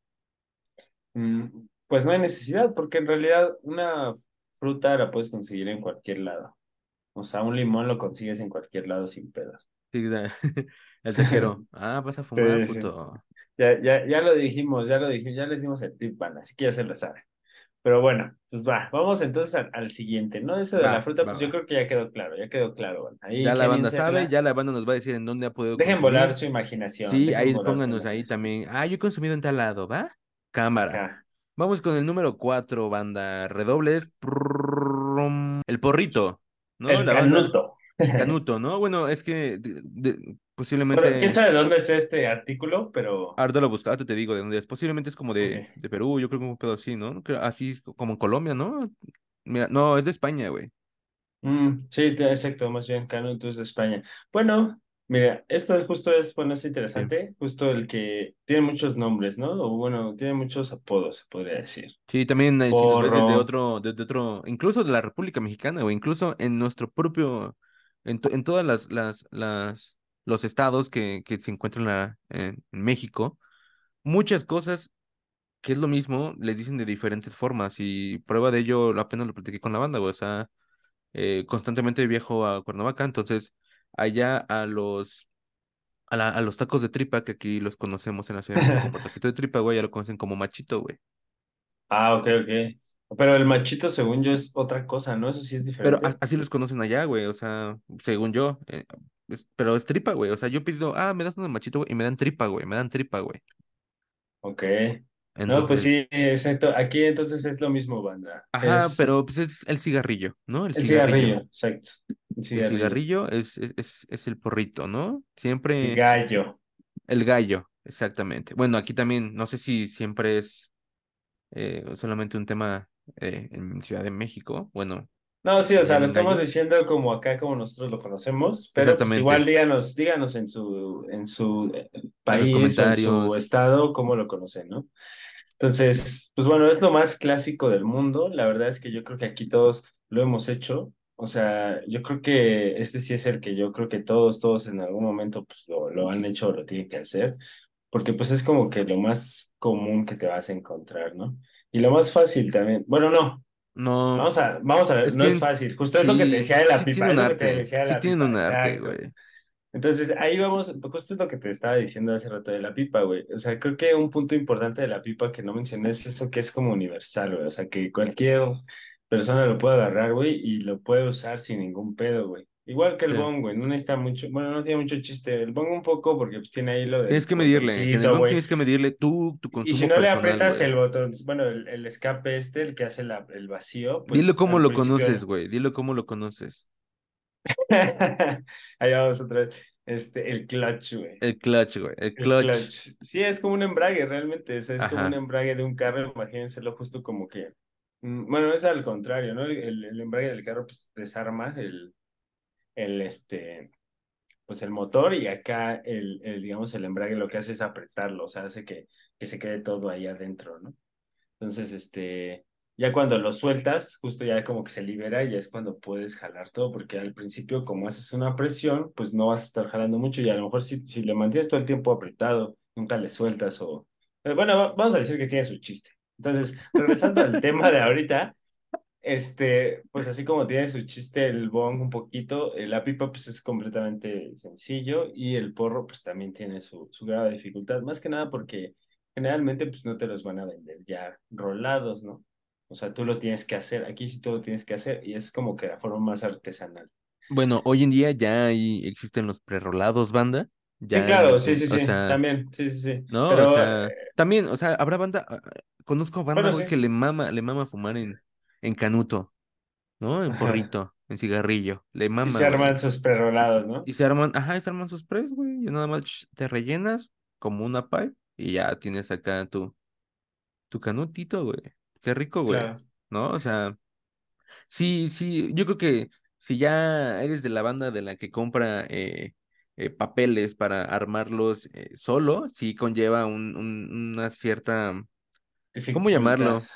mm, pues no hay necesidad, porque en realidad una fruta la puedes conseguir en cualquier lado. O sea, un limón lo consigues en cualquier lado sin pedos. Sí, el taquero, ah, vas a fumar, Sí, sí. puto. Ya, ya, ya lo dijimos, ya lo dijimos, ya les dimos el tip, van, así que ya se lo saben. Pero bueno, pues va, vamos entonces al, al siguiente, ¿no? Eso de Va, la fruta, va, pues yo creo que ya quedó claro, ya quedó claro. Ahí Ya la banda sabe, ya la banda nos va a decir en dónde ha podido dejen volar su imaginación, Sí, ahí pónganos ahí también. Ah, yo he consumido en tal lado, ¿va? Cámara. Acá, Vamos con el número cuatro, banda. Redobles. Prrrrum. El porrito, ¿no? el La canuto. canuto, ¿no? Bueno, es que de- de- Bueno, quién posiblemente. sabe de dónde es este artículo, pero, Ahorita lo busco, ahorita te digo de dónde es. Posiblemente es como de, de Perú, yo creo que un pedo así, ¿no? Así como en Colombia, ¿no? Mira, no, es de España, güey. Mm, sí, exacto, más bien canuto es de España. Bueno, mira, esto es justo es, bueno, es Sí. interesante, justo el que tiene muchos nombres, ¿no? O bueno, tiene muchos apodos, se podría decir. Sí, también eh, los ves desde Porro. otro, desde otro, incluso de la República Mexicana, o incluso en nuestro propio, en, to- en todas las, las, las, los estados que, que se encuentran en, en México, muchas cosas que es lo mismo, les dicen de diferentes formas, y prueba de ello apenas lo platiqué con la banda, güey, o sea, eh, constantemente viajo a Cuernavaca, entonces allá a los, a, la- a los tacos de tripa, que aquí los conocemos en la Ciudad de México como taquito de tripa, güey, ya lo conocen como machito, güey. Ah, ok, ok. Pero el machito, según yo, es otra cosa, ¿no? Eso sí es Pero diferente. así los conocen allá, güey, o sea, según yo. eh, es- pero es tripa, güey. O sea, yo he pedido, ah, me das un machito, güey, y me dan tripa, güey, me dan tripa, güey. Ok. No, pues sí, exacto. Aquí entonces es lo mismo, banda. ajá, Es pero pues es el cigarrillo, ¿no? El el cigarrillo. cigarrillo, exacto. El El cigarrillo. cigarrillo es, es, es, es el porrito, ¿no? El Siempre gallo. el gallo, exactamente. Bueno, aquí también, no sé si siempre es eh, solamente un tema eh, en Ciudad de México. Bueno, No, sí, o sea, lo ¿Llaman estamos gallo? diciendo como acá, como nosotros lo conocemos, pero pues igual díganos, díganos en su, en su eh, En país o en su estado cómo lo conocen, ¿no? Entonces, pues bueno, es lo más clásico del mundo. La verdad es que yo creo que aquí todos lo hemos hecho. O sea, yo creo que este sí es el que yo creo que todos, todos en algún momento pues lo, lo han hecho o lo tienen que hacer, porque pues es como que lo más común que te vas a encontrar, ¿no? Y lo más fácil también. Bueno, no. No, Vamos a, vamos a ver, es no es fácil. Justo es lo que te decía de la sí tiene pipa, es un lo que te arte. decía de Sí la tienen pipa, un arte, exacto. güey. Entonces, ahí vamos, justo es lo que te estaba diciendo hace rato de la pipa, güey. O sea, creo que un punto importante de la pipa que no mencioné es eso que es como universal, güey. O sea, que cualquier persona lo puede agarrar, güey, y lo puede usar sin ningún pedo, güey. Igual que el Sí. bong, güey, no necesita mucho, bueno, no tiene mucho chiste. El bong un poco porque pues, tiene ahí lo Tienes del que medirle. En el güey. tienes que medirle tú, tu Y si consumo no le aprietas el botón, bueno, el, el escape este, el que hace la- el vacío, Dilo pues cómo al lo conoces, güey. Dilo cómo lo conoces. Ahí vamos otra vez. Este, el clutch, güey. El clutch, güey. El El clutch. Sí, es como un embrague realmente. o sea, es como un embrague de un carro. Imagínenselo justo como que. mm, Bueno, es al contrario, ¿no? El, el embrague del carro, pues desarmas el, el, este, pues el motor y acá el, el, digamos, el embrague lo que hace es apretarlo, o sea, hace que, que se quede todo ahí adentro, ¿no? Entonces, este, ya cuando lo sueltas, justo ya como que se libera y ya es cuando puedes jalar todo, porque al principio como haces una presión, pues no vas a estar jalando mucho y a lo mejor si, si le mantienes todo el tiempo apretado, nunca le sueltas o... eh, Bueno, va- vamos a decir que tiene su chiste. Entonces, regresando al tema de ahorita, este, pues así como tiene su chiste el bong un poquito, eh, la pipa pues es completamente sencillo y el porro pues también tiene su, su grado de dificultad, más que nada porque generalmente pues no te los van a vender ya rolados, ¿no? O sea, tú lo tienes que hacer, aquí sí tú lo tienes que hacer y es como que la forma más artesanal. Bueno, hoy en día ya hay, existen los prerrolados, banda. Sí, claro, sí, exi- sí, o sí, sea, también, sí, sí, sí, ¿no? O pero sea, eh, también, o sea, habrá banda, ah, ah, conozco banda, bueno, güey, sí, que le mama, le mama fumar en, en canuto, ¿no? En ajá, porrito, en cigarrillo. Le y mama, se arman güey. sus prerrolados, ¿no? Y se arman, ajá, y se arman sus press, güey. Y nada más te rellenas como una pipe y ya tienes acá tu, tu canutito, güey. Qué rico, güey. Claro. ¿No? O sea, sí, sí, yo creo que si ya eres de la banda de la que compra eh, eh, papeles para armarlos eh, solo, sí conlleva un, un- una cierta, ¿cómo llamarlo?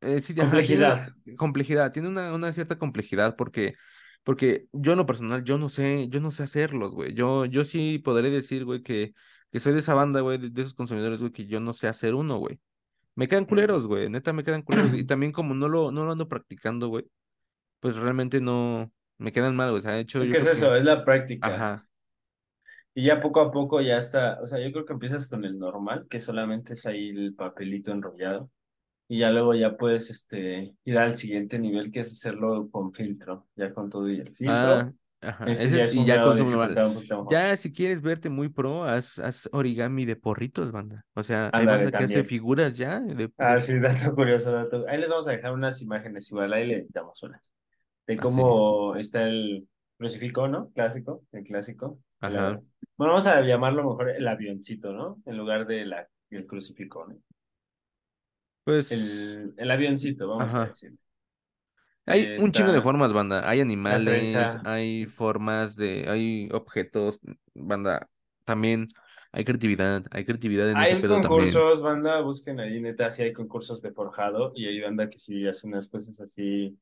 Eh, sí, ajá, tiene complejidad. complejidad, tiene una, una cierta complejidad porque, porque yo en lo personal, yo no sé, yo no sé hacerlos, güey. Yo, yo sí podré decir, güey, que, que soy de esa banda, güey, de, de esos consumidores, güey, que yo no sé hacer uno, güey. Me quedan culeros, güey, neta me quedan culeros. Y también como no lo, no lo ando practicando, güey, pues realmente no, me quedan mal, güey. O sea, de hecho, Es que es que, eso, es la práctica. ajá, Y ya poco a poco ya está, o sea, yo creo que empiezas con el normal, que solamente es ahí el papelito enrollado, y ya luego ya puedes este, ir al siguiente nivel, que es hacerlo con filtro, ya con todo y el ah, filtro, ajá, ese ese ya es- y ya. Ya si quieres verte muy pro, haz, haz origami de porritos, banda. O sea, hay banda que hace figuras ya de, Ah, sí, dato curioso, dato. Ahí les vamos a dejar unas imágenes igual, ahí le editamos unas, de así, cómo está el crucifijo, ¿no? Clásico, el clásico. Ajá. bueno, vamos a llamarlo mejor el avioncito, ¿no? En lugar de la, crucifijo, ¿no? Pues, El, el avioncito, vamos a ajá. decir. Hay un chingo de formas, banda. Hay animales, hay formas de, hay objetos, banda. También hay creatividad, hay creatividad en ese Hay pedo también. concursos, banda, busquen ahí, neta, sí hay concursos de forjado y hay banda que sí hace unas cosas así,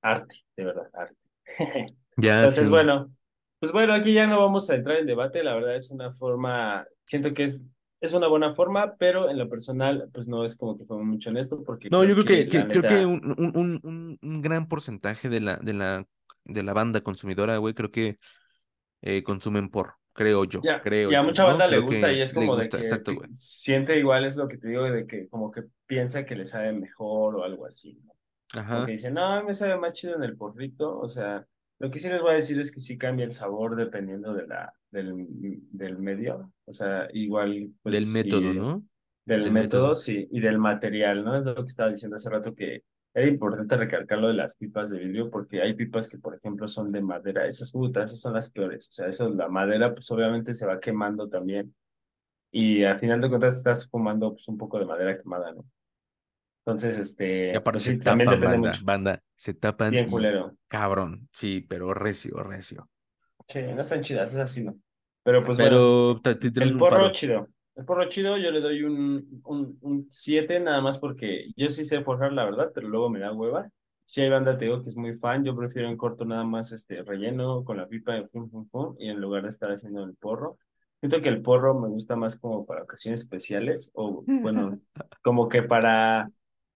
arte, de verdad, arte. Ya, Entonces, sí. bueno, pues bueno, aquí ya no vamos a entrar en debate, la verdad es una forma, siento que es, es una buena forma, pero en lo personal, pues no es como que fue mucho honesto, porque No, yo creo creo que que, que creo que un, un, un, un gran porcentaje de la, de la, de la banda consumidora, güey, creo que eh, consumen por, creo yo, ya, creo y a mucha ¿no? banda le Creo gusta y que es como de gusta, que exacto, güey. siente igual, es lo que te digo, de que como que piensa que le sabe mejor o algo así, que Ajá, dice, no, me sabe más chido en el porrito. O sea, lo que sí les voy a decir es que sí cambia el sabor dependiendo de la, del, del medio. O sea, igual, del pues método, sí, ¿no? del Del método, método. sí, y del material, ¿no? Es lo que estaba diciendo hace rato que era importante recalcar lo de las pipas de vidrio, porque hay pipas que, por ejemplo, son de madera. Esas putas, esas son las peores. O sea, eso, la madera, pues obviamente se va quemando también. Y al final de cuentas estás fumando, pues, un poco de madera quemada, ¿no? Entonces, Y este, aparte pues sí, también depende banda, mucho. banda, se tapan Bien culero. cabrón, sí, pero recio, recio. Sí, no están chidas, es así, ¿no? Pero pues bueno, Pero tiran el porro chido. El porro chido yo le doy un, un, un 7 nada más porque yo sí sé forjar la verdad, pero luego me da hueva. Si hay banda, te digo que es muy fan, yo prefiero en corto nada más este relleno con la pipa de fum, fum, fum, y en lugar de estar haciendo el porro. Siento que el porro me gusta más como para ocasiones especiales o bueno, como que para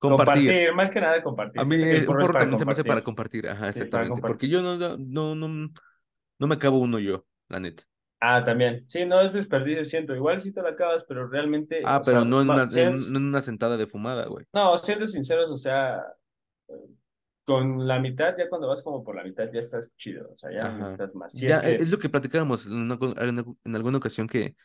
Compartir. compartir, más que nada compartir. A mí el porro porro también se me hace para compartir. ajá, Sí, exactamente. Porque yo no, no, no, no me acabo uno yo, la neta. Ah, también. Sí, no es desperdicio, siento. Igual sí te lo acabas, pero realmente, Ah, pero sea, no en una, en, sean- un- no en una sentada de fumada, güey. no, siendo sinceros, o sea, con la mitad, ya cuando vas como por la mitad, ya estás chido, o sea, ya Ajá. necesitas más. Si Ya, es e- que, es lo que platicábamos una en alguna ocasión que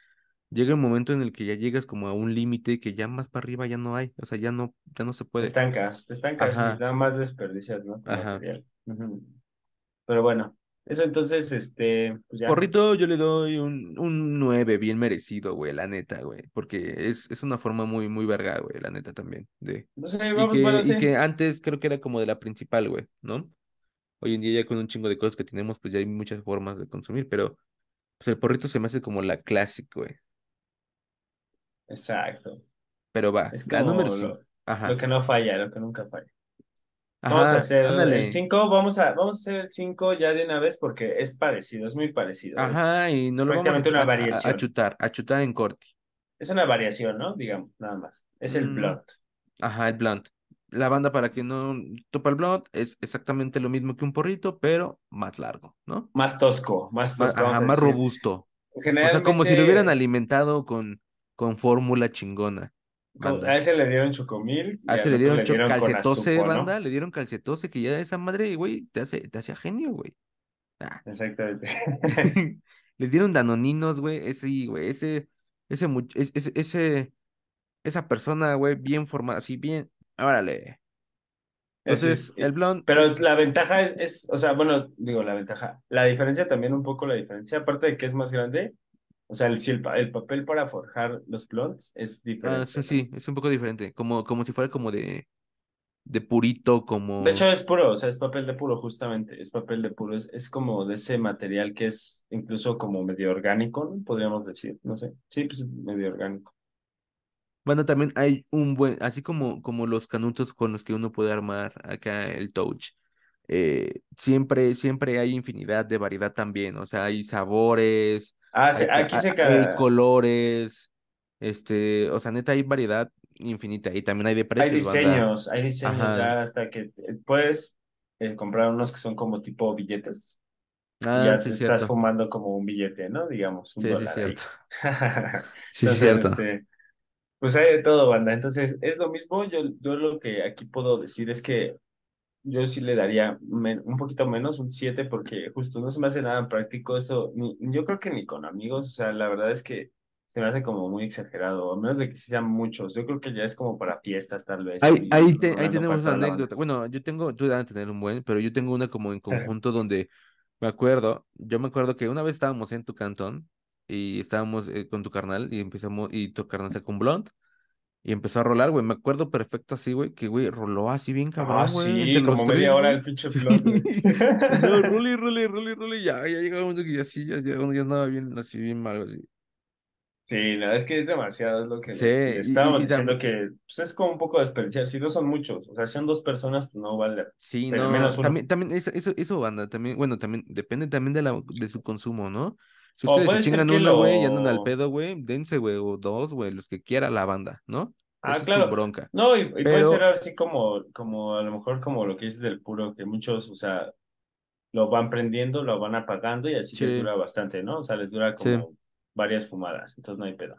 llega un momento en el que ya llegas como a un límite que ya más para arriba ya no hay, o sea, ya no, ya no se te puede. estancas, te estancas y Ajá, nada más desperdicias, ¿no? Ajá. Pero bueno, eso entonces, este, pues ya. Porrito yo le doy un, un 9 bien merecido, güey, la neta, güey, porque es, es una forma muy, muy verga, güey, la neta también, de... No sé, Y vamos, que, bueno, y sí. que antes creo que era como de la principal, güey, ¿no? Hoy en día ya con un chingo de cosas que tenemos, pues ya hay muchas formas de consumir, pero pues el porrito se me hace como la clásica, güey. Exacto. Pero va, Es la número como 5. lo, Ajá, lo que no falla, lo que nunca falla. Vamos a hacer el ándale. 5, vamos a, vamos a hacer el 5 ya de una vez porque es parecido, es muy parecido. Es Ajá, y no lo vamos a, prácticamente una a- a- chutar, a chutar en corte. Es una variación, ¿no? Digamos, nada más. Es el Mm, blunt. Ajá, el blunt. La banda, para quien no topa el blunt, es exactamente lo mismo que un porrito, pero más largo, ¿no? Más tosco, más Más, tosco, ajá, más robusto. O sea, como si lo hubieran alimentado con, con fórmula chingona, a ese le dieron chocomil A ese le dieron le dieron calcetose, azupo, banda, ¿no? le dieron calcetose, que ya esa madre, güey, te hace, te hacía genio, güey. Ah. Exactamente. Le dieron danoninos, güey, ese, güey, ese, ese, ese, ese, esa persona, güey, bien formada, así bien, órale. Entonces, es. el blond Pero es, la ventaja es, es, o sea, bueno, digo, la ventaja, la diferencia también un poco la diferencia, aparte de que es más grande, o sea, el, si el, el papel para forjar los blunts es ah, diferente. sí, ¿no? sí, es un poco diferente, como, como si fuera como de, de purito, como, De hecho, es puro, o sea, es papel de puro, justamente, es papel de puro, es, es como de ese material que es incluso como medio orgánico, ¿no? Podríamos decir, no sé, sí, pues medio orgánico. bueno, también hay un buen, así como, como los canutos con los que uno puede armar acá el touch, eh, siempre, siempre hay infinidad de variedad también, o sea, hay sabores, Ah, hay, aquí se hay colores, este, o sea, neta hay variedad infinita y también hay de hay precios, banda. diseños, hay diseños Ajá. ya hasta que eh, puedes eh, comprar unos que son como tipo billetes Ah, ya sí, te es estás fumando como un billete, ¿no? Digamos, un Sí, sí, es dólar ahí. cierto. Sí, sí, es Entonces, cierto. este, pues hay de todo, banda. Entonces, es lo mismo. Yo, yo lo que aquí puedo decir es que yo sí le daría un poquito menos, un 7, porque justo no se me hace nada práctico eso. Ni, yo creo que ni con amigos, o sea, la verdad es que se me hace como muy exagerado, a menos de que sean muchos. Yo creo que ya es como para fiestas, tal vez, Ahí, ahí, te- ahí tenemos una anécdota. Bueno, yo tengo, tú debes tener un buen, pero yo tengo una como en conjunto donde me acuerdo, yo me acuerdo que una vez estábamos en tu cantón y estábamos eh, con tu carnal y empezamos, y tu carnal sacó un blond y empezó a rolar, güey. Me acuerdo perfecto así, güey, que güey, roló así bien Ah, cabrón, güey, sí, como media tres, hora güey. el pinche luego, role, role, role, role, ya, ya llegaba un momento que ya sí, ya, ya, ya andaba bien, así bien mal, así. Sí, la verdad es que es demasiado, es lo que Sí, estábamos y, y tam- diciendo que pues, es como un poco desperdiciar. Si no son muchos, o sea, si son dos personas, pues no vale, Sí, pero no, menos uno. también, también eso, eso, eso, banda, también, bueno, también depende también de la, de su consumo, ¿no? Si ustedes se chingan uno, güey, y andan al lo... pedo, güey, dense, güey, o dos, güey, los que quiera la banda, ¿no? Ah, Esa es su claro. bronca. No, y, y puede ser así como, como a lo mejor como lo que dices del puro, que muchos, o sea, lo van prendiendo, lo van apagando y así les dura bastante, ¿no? O sea, les dura sí, como varias fumadas, entonces no hay pedo.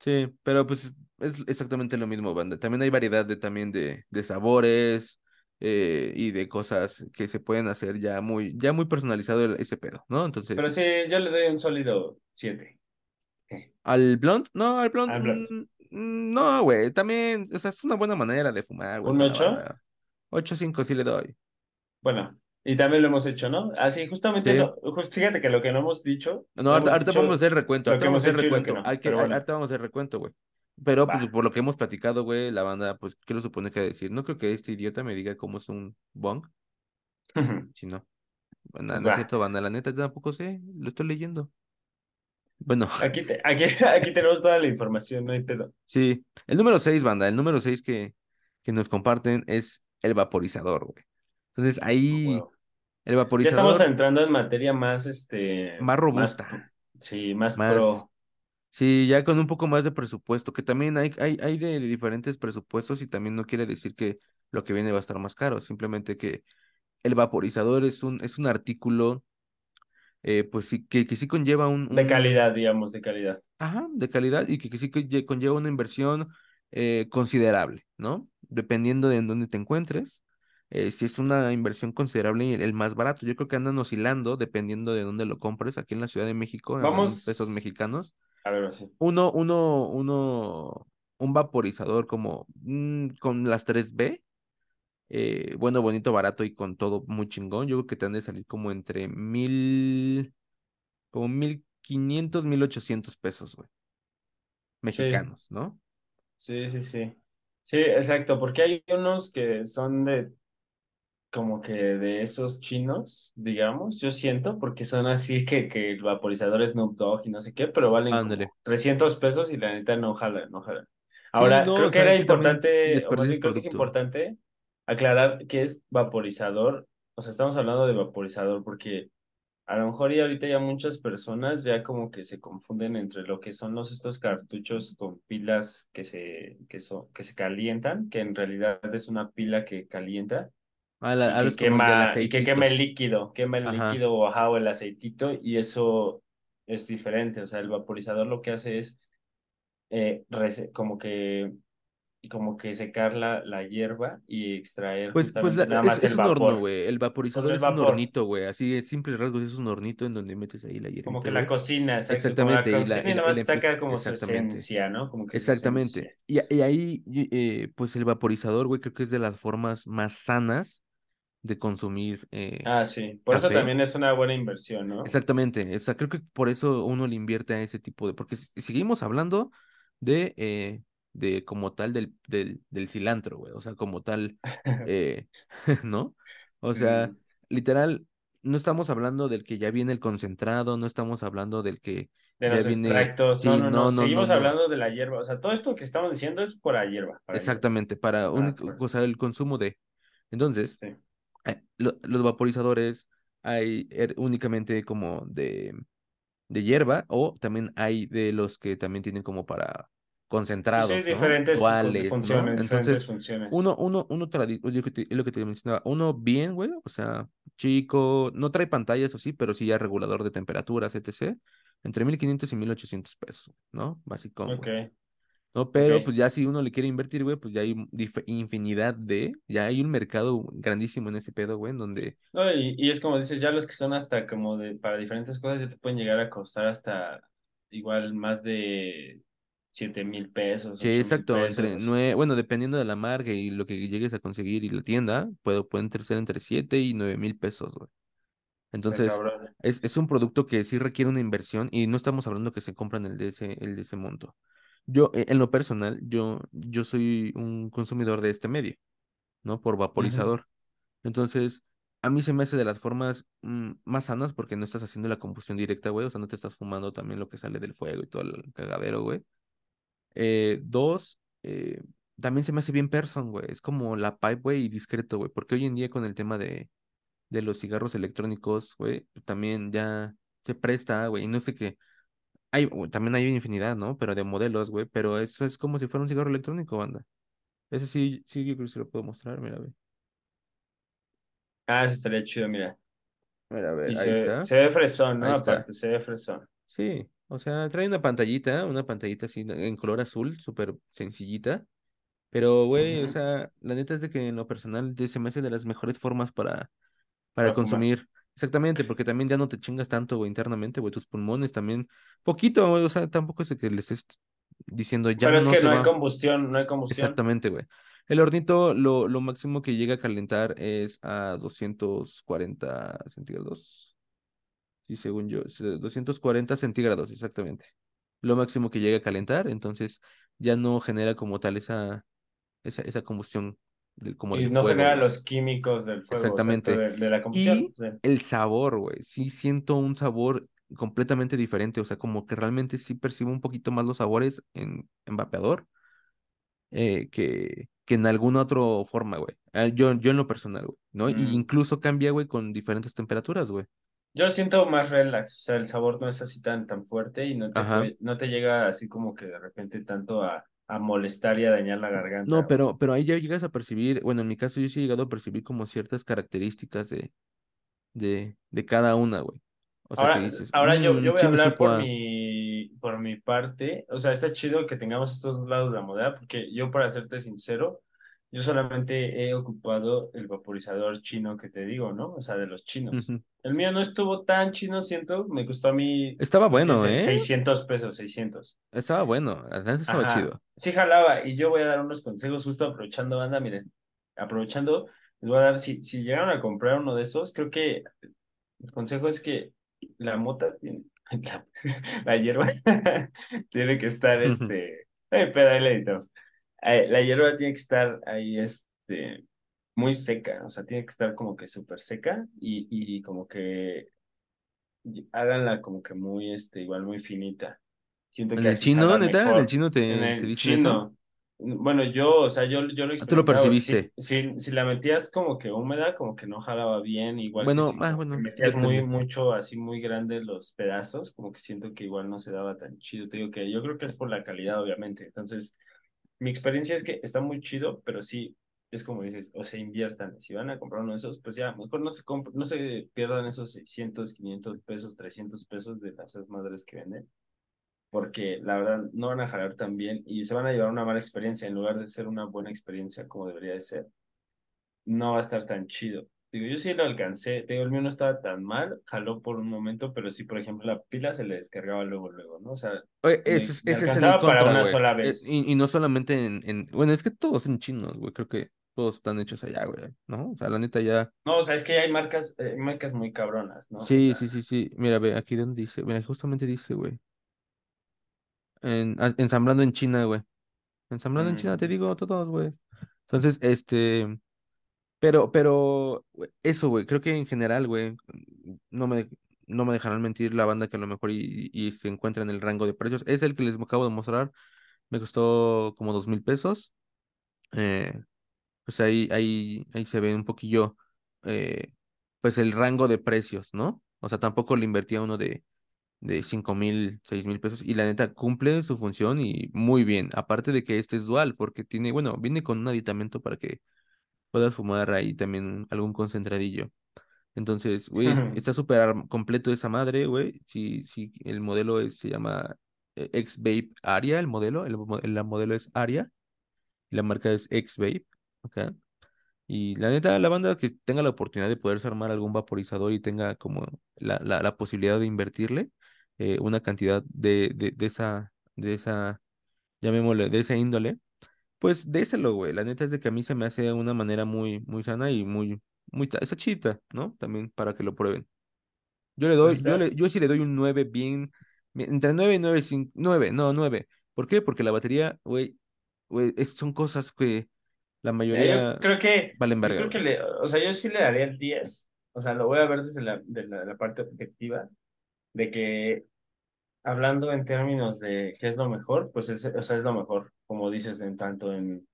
sí, pero pues es exactamente lo mismo, banda. También hay variedad de, también de, de sabores, eh, y de cosas que se pueden hacer ya muy, ya muy personalizado el- ese pedo, ¿no? Pero Entonces, sí, yo le doy un sólido 7 ¿al blunt? No, al blunt, al blunt. mm, mm, no, güey, también, o sea, es una buena manera de fumar, güey, ¿Un para la 8? banda. 8.5 sí le doy. Bueno, y también lo hemos hecho, ¿no? Así, justamente, Sí. lo, just- fíjate que lo que no hemos dicho, No, ahorita, vamos a hacer recuento, ahorita vamos a hacer recuento. pero ahorita vamos a hacer recuento, güey. Pero pues por lo que hemos platicado, güey, la banda, pues, ¿qué lo supone que decir? No creo que este idiota me diga cómo es un bong, si no. No es cierto, banda, la neta tampoco sé, lo estoy leyendo. Bueno, Aquí, te- aquí, aquí tenemos toda la información, no hay pedo. sí. El número 6, banda, el número 6 que, que nos comparten es el vaporizador, güey. Entonces ahí, Wow. el Ya estamos vaporizador entrando en materia más, este, más robusta, sí, más más, pro. Sí, ya con un poco más de presupuesto, que también hay, hay, hay de diferentes presupuestos y también no quiere decir que lo que viene va a estar más caro, simplemente que el vaporizador es un, es un artículo, eh, pues sí, que, que sí conlleva un, De calidad, digamos, de calidad. ajá, de calidad y que, que sí conlle- conlleva una inversión eh, considerable, ¿no? Dependiendo de en dónde te encuentres. eh, si es una inversión considerable, el el más barato, yo creo que andan oscilando dependiendo de dónde lo compres. Aquí en la Ciudad de México, hablando en pesos Vamos, mexicanos, a ver, sí. uno, uno, uno, un vaporizador como mm, con las 3B eh, bueno, bonito, barato y con todo muy chingón. Yo creo que te han de salir como entre mil, como mil quinientos, mil ochocientos pesos, güey, Sí, mexicanos, ¿no? sí, sí, sí. Sí, exacto, porque hay unos que son de como que de esos chinos, digamos, yo siento, porque son así que, que el vaporizador es Snoop Dogg y no sé qué, pero valen Ándale. como 300 pesos y la neta no jalan, no jalan. Sí, Ahora, no, creo que sea, era importante, o más bien creo que es importante aclarar que es vaporizador, o sea, estamos hablando de vaporizador porque a lo mejor y ahorita ya muchas personas ya como que se confunden entre lo que son los estos cartuchos con pilas que se, que son, que se calientan, que en realidad es una pila que calienta Ah, la- y que como el quema, y que quema el líquido, quema el Ajá. líquido o ajá, o el aceitito, y eso es diferente. O sea, el vaporizador lo que hace es eh, como que, como que secar la, la hierba y extraer Pues, pues la- nada es, más es el un horno, vapor. güey. El Con vaporizador el es un vapor, hornito, güey. Así de simples rasgos, es un hornito en donde metes ahí la como hierbita, que la cocina, exacto, como la Exactamente, cocina y la, y nada más saca como su exactamente. esencia, ¿no? Como que Exactamente. esencia. Y, y ahí, eh, pues el vaporizador, güey, creo que es de las formas más sanas de consumir eh, Ah, sí, por eso también es una buena inversión, ¿no? Exactamente. O sea, creo que por eso uno le invierte a ese tipo de... Porque seguimos hablando de, eh, de como tal del, del, del cilantro, güey. O sea, como tal, eh, ¿no? O Sí, sea, literal, no estamos hablando del que ya viene el concentrado, no estamos hablando del que de los viene... extractos, no, Sí, no, no, no, no, no, seguimos no. hablando de la hierba, o sea, todo esto que estamos diciendo es por la hierba, para hierba. Exactamente, para Ah, único, bueno, o sea, el consumo de. Entonces, sí. Eh, lo- los vaporizadores hay er- únicamente como de, de hierba o también hay de los que también tienen como para sí, concentrados, ¿no? diferentes Duales, ¿no? funciones, diferentes Entonces, funciones. uno, uno, uno, lo que te, es lo que te mencionaba, uno bien, güey, o sea, chico, no trae pantalla, eso sí, pero sí ya regulador de temperaturas, etc. Entre 1500 y 1800 pesos, ¿no? Básico, Ok, güey. ¿No? Pero pues ya si uno le quiere invertir, güey, pues ya hay infinidad de, ya hay un mercado grandísimo en ese pedo, güey, en donde, No, y, y es como dices, ya los que son hasta como de, para diferentes cosas ya te pueden llegar a costar hasta igual más de siete mil pesos, sí, exacto, pesos, entre nueve, bueno, dependiendo de la marca y lo que llegues a conseguir y la tienda, puedo, pueden ser entre siete y nueve mil pesos, güey. Entonces, es, es un producto que sí requiere una inversión y no estamos hablando que se compran el de ese, el de ese monto. Yo, eh, en lo personal, yo, yo soy un consumidor de este medio, ¿no? Por vaporizador. Entonces, a mí se me hace de las formas mm, más sanas porque no estás haciendo la combustión directa, güey. O sea, no te estás fumando también lo que sale del fuego y todo el cagadero, güey. Eh, dos, eh, también se me hace bien person, güey. Es como la pipe, güey, y discreto, güey. Porque hoy en día con el tema de, de los cigarros electrónicos, güey, también ya se presta, güey. Y no sé qué. Hay, también hay una infinidad, ¿no? Pero de modelos, güey. Pero eso es como si fuera un cigarro electrónico, banda. Ese sí, sí, yo creo que se lo puedo mostrar, mira, güey. Ah, eso estaría chido, mira. Mira, a ver, Y ahí se, está. se ve fresón, ¿no? Ahí está. Aparte, se ve fresón. Sí, o sea, trae una pantallita, una pantallita así en color azul, súper sencillita. Pero, güey, o sea, la neta es de que en lo personal se me hace de las mejores formas para, para Para fumar. Exactamente, porque también ya no te chingas tanto, güey, internamente, güey, tus pulmones también. Poquito, güey, o sea, tampoco es que le estés diciendo ya Pero es no que se no hay combustión, no hay combustión. Exactamente, güey. El hornito, lo, lo máximo que llega a calentar es a 240 centígrados. Sí, según yo, es, eh, 240 centígrados, exactamente. Lo máximo que llega a calentar, entonces ya no genera como tal esa, esa, esa combustión del, como Y del no fuego, genera güey. los químicos del fuego, Exactamente. de, de la combustión. Y sí. el sabor, güey. Sí siento un sabor completamente diferente. O sea, como que realmente sí percibo un poquito más los sabores en, en vapeador eh, que, que en alguna otra forma, güey. Ah, Yo, yo en lo personal, güey. ¿No? Y Mm. incluso cambia, güey, con diferentes temperaturas, güey. Yo lo siento más relax, o sea, el sabor no es así tan, tan fuerte y no te, no te llega así como que de repente tanto a, a molestar y a dañar la garganta. No, pero, pero ahí ya llegas a percibir, bueno, en mi caso yo sí he llegado a percibir como ciertas características de, de, de cada una, güey. O sea, que Ahora, dices, ahora yo, "Mm, yo voy sí a hablar por a-". mi, por mi parte. O sea, está chido que tengamos estos dos lados de la moneda, porque yo, para serte sincero, yo solamente he ocupado el vaporizador chino que te digo, ¿no? O sea, de los chinos. El mío no estuvo tan chino, siento. Me costó a mí, Estaba bueno, ¿eh? 600 pesos, 600. Estaba bueno, estaba Ajá, chido. sí jalaba y yo voy a dar unos consejos justo aprovechando, banda, miren, aprovechando, les voy a dar, si, si llegaron a comprar uno de esos, creo que el consejo es que la mota tiene, la, la hierba tiene que estar, este, eh, pero ahí le editamos. Eh, la hierba tiene que estar ahí, este, muy seca, o sea, tiene que estar como que súper seca y, y como que háganla como que muy, este, igual muy finita. Siento ¿En que el chino, neta? ¿En el chino En te, te el eso? chino, bueno, yo, o sea, yo, yo lo Ah, tú lo porque Si, percibiste. si, si la metías como que húmeda, como que no jalaba bien, igual que Bueno, si ah, que bueno, metías muy, mucho, así muy grandes los pedazos, como que siento que igual no se daba tan chido. Te digo que yo creo que es por la calidad, obviamente. Entonces, mi experiencia es que está muy chido, pero sí, es como dices, o sea, inviertan. Si van a comprar uno de esos, pues ya, mejor no se no se pierdan esos 600, 500 pesos, 300 pesos de las madres que venden porque la verdad no van a jalar tan bien y se van a llevar una mala experiencia en lugar de ser una buena experiencia como debería de ser. No va a estar tan chido. Digo, yo sí lo alcancé, te digo, el mío no estaba tan mal, jaló por un momento, pero sí, por ejemplo, la pila se le descargaba luego, luego, ¿no? O sea, Oye, ese me, es, me ese es el alcanzaba para contra, una sola Eh, vez. y, y no solamente en, en... Bueno, es que todos son chinos, güey. Creo que todos están hechos allá, güey. ¿No? O sea, la neta ya... No, o sea, es que hay marcas, eh, marcas muy cabronas, ¿no? O Sí, sea, sí, sí, sí. Mira, ve, aquí donde dice... Mira, justamente dice, güey. En, ah, ensamblando en China, güey. Ensamblando en China, te mm, digo, todos, güey. Entonces, este... Pero, pero, eso, güey, creo que en general, güey, no me, no me dejarán mentir la banda que a lo mejor y, se encuentra en el rango de precios. Es el que les acabo de mostrar, me costó como dos mil pesos. Eh, pues ahí, ahí, ahí se ve un poquillo, eh, pues el rango de precios, ¿no? O sea, tampoco le invertía uno de, de cinco mil, seis mil pesos y la neta cumple su función y muy bien. Aparte de que este es dual, porque tiene, bueno, viene con un aditamento para que puedas fumar ahí también algún concentradillo. Entonces, güey, está súper completo esa madre, güey. Si, si el modelo es- se llama eh, X-Vape Aria, el modelo, el, la modelo es Aria, y la marca es X-Vape, ¿ok? Y la neta, la banda que tenga la oportunidad de poderse armar algún vaporizador y tenga como la, la, la posibilidad de invertirle eh, una cantidad de, de, de esa, de esa, llamémosle, de esa índole, pues déselo, güey. La neta es de que a mí se me hace de una manera muy, muy sana y muy, muy, esa chita, ¿no? También para que lo prueben. Yo le pues doy, yo le, yo sí le doy un 9 bien, entre 9 y 9, 5, 9, no, 9. ¿Por qué? Porque la batería, güey, güey, son cosas que la yo mayoría creo que, valen yo verga, creo que le, o sea, yo sí le daría el 10. O sea, lo voy a ver desde la, de la, la parte objetiva, de que hablando en términos de qué es lo mejor, pues es, o sea, es lo mejor, como dices, en tanto en,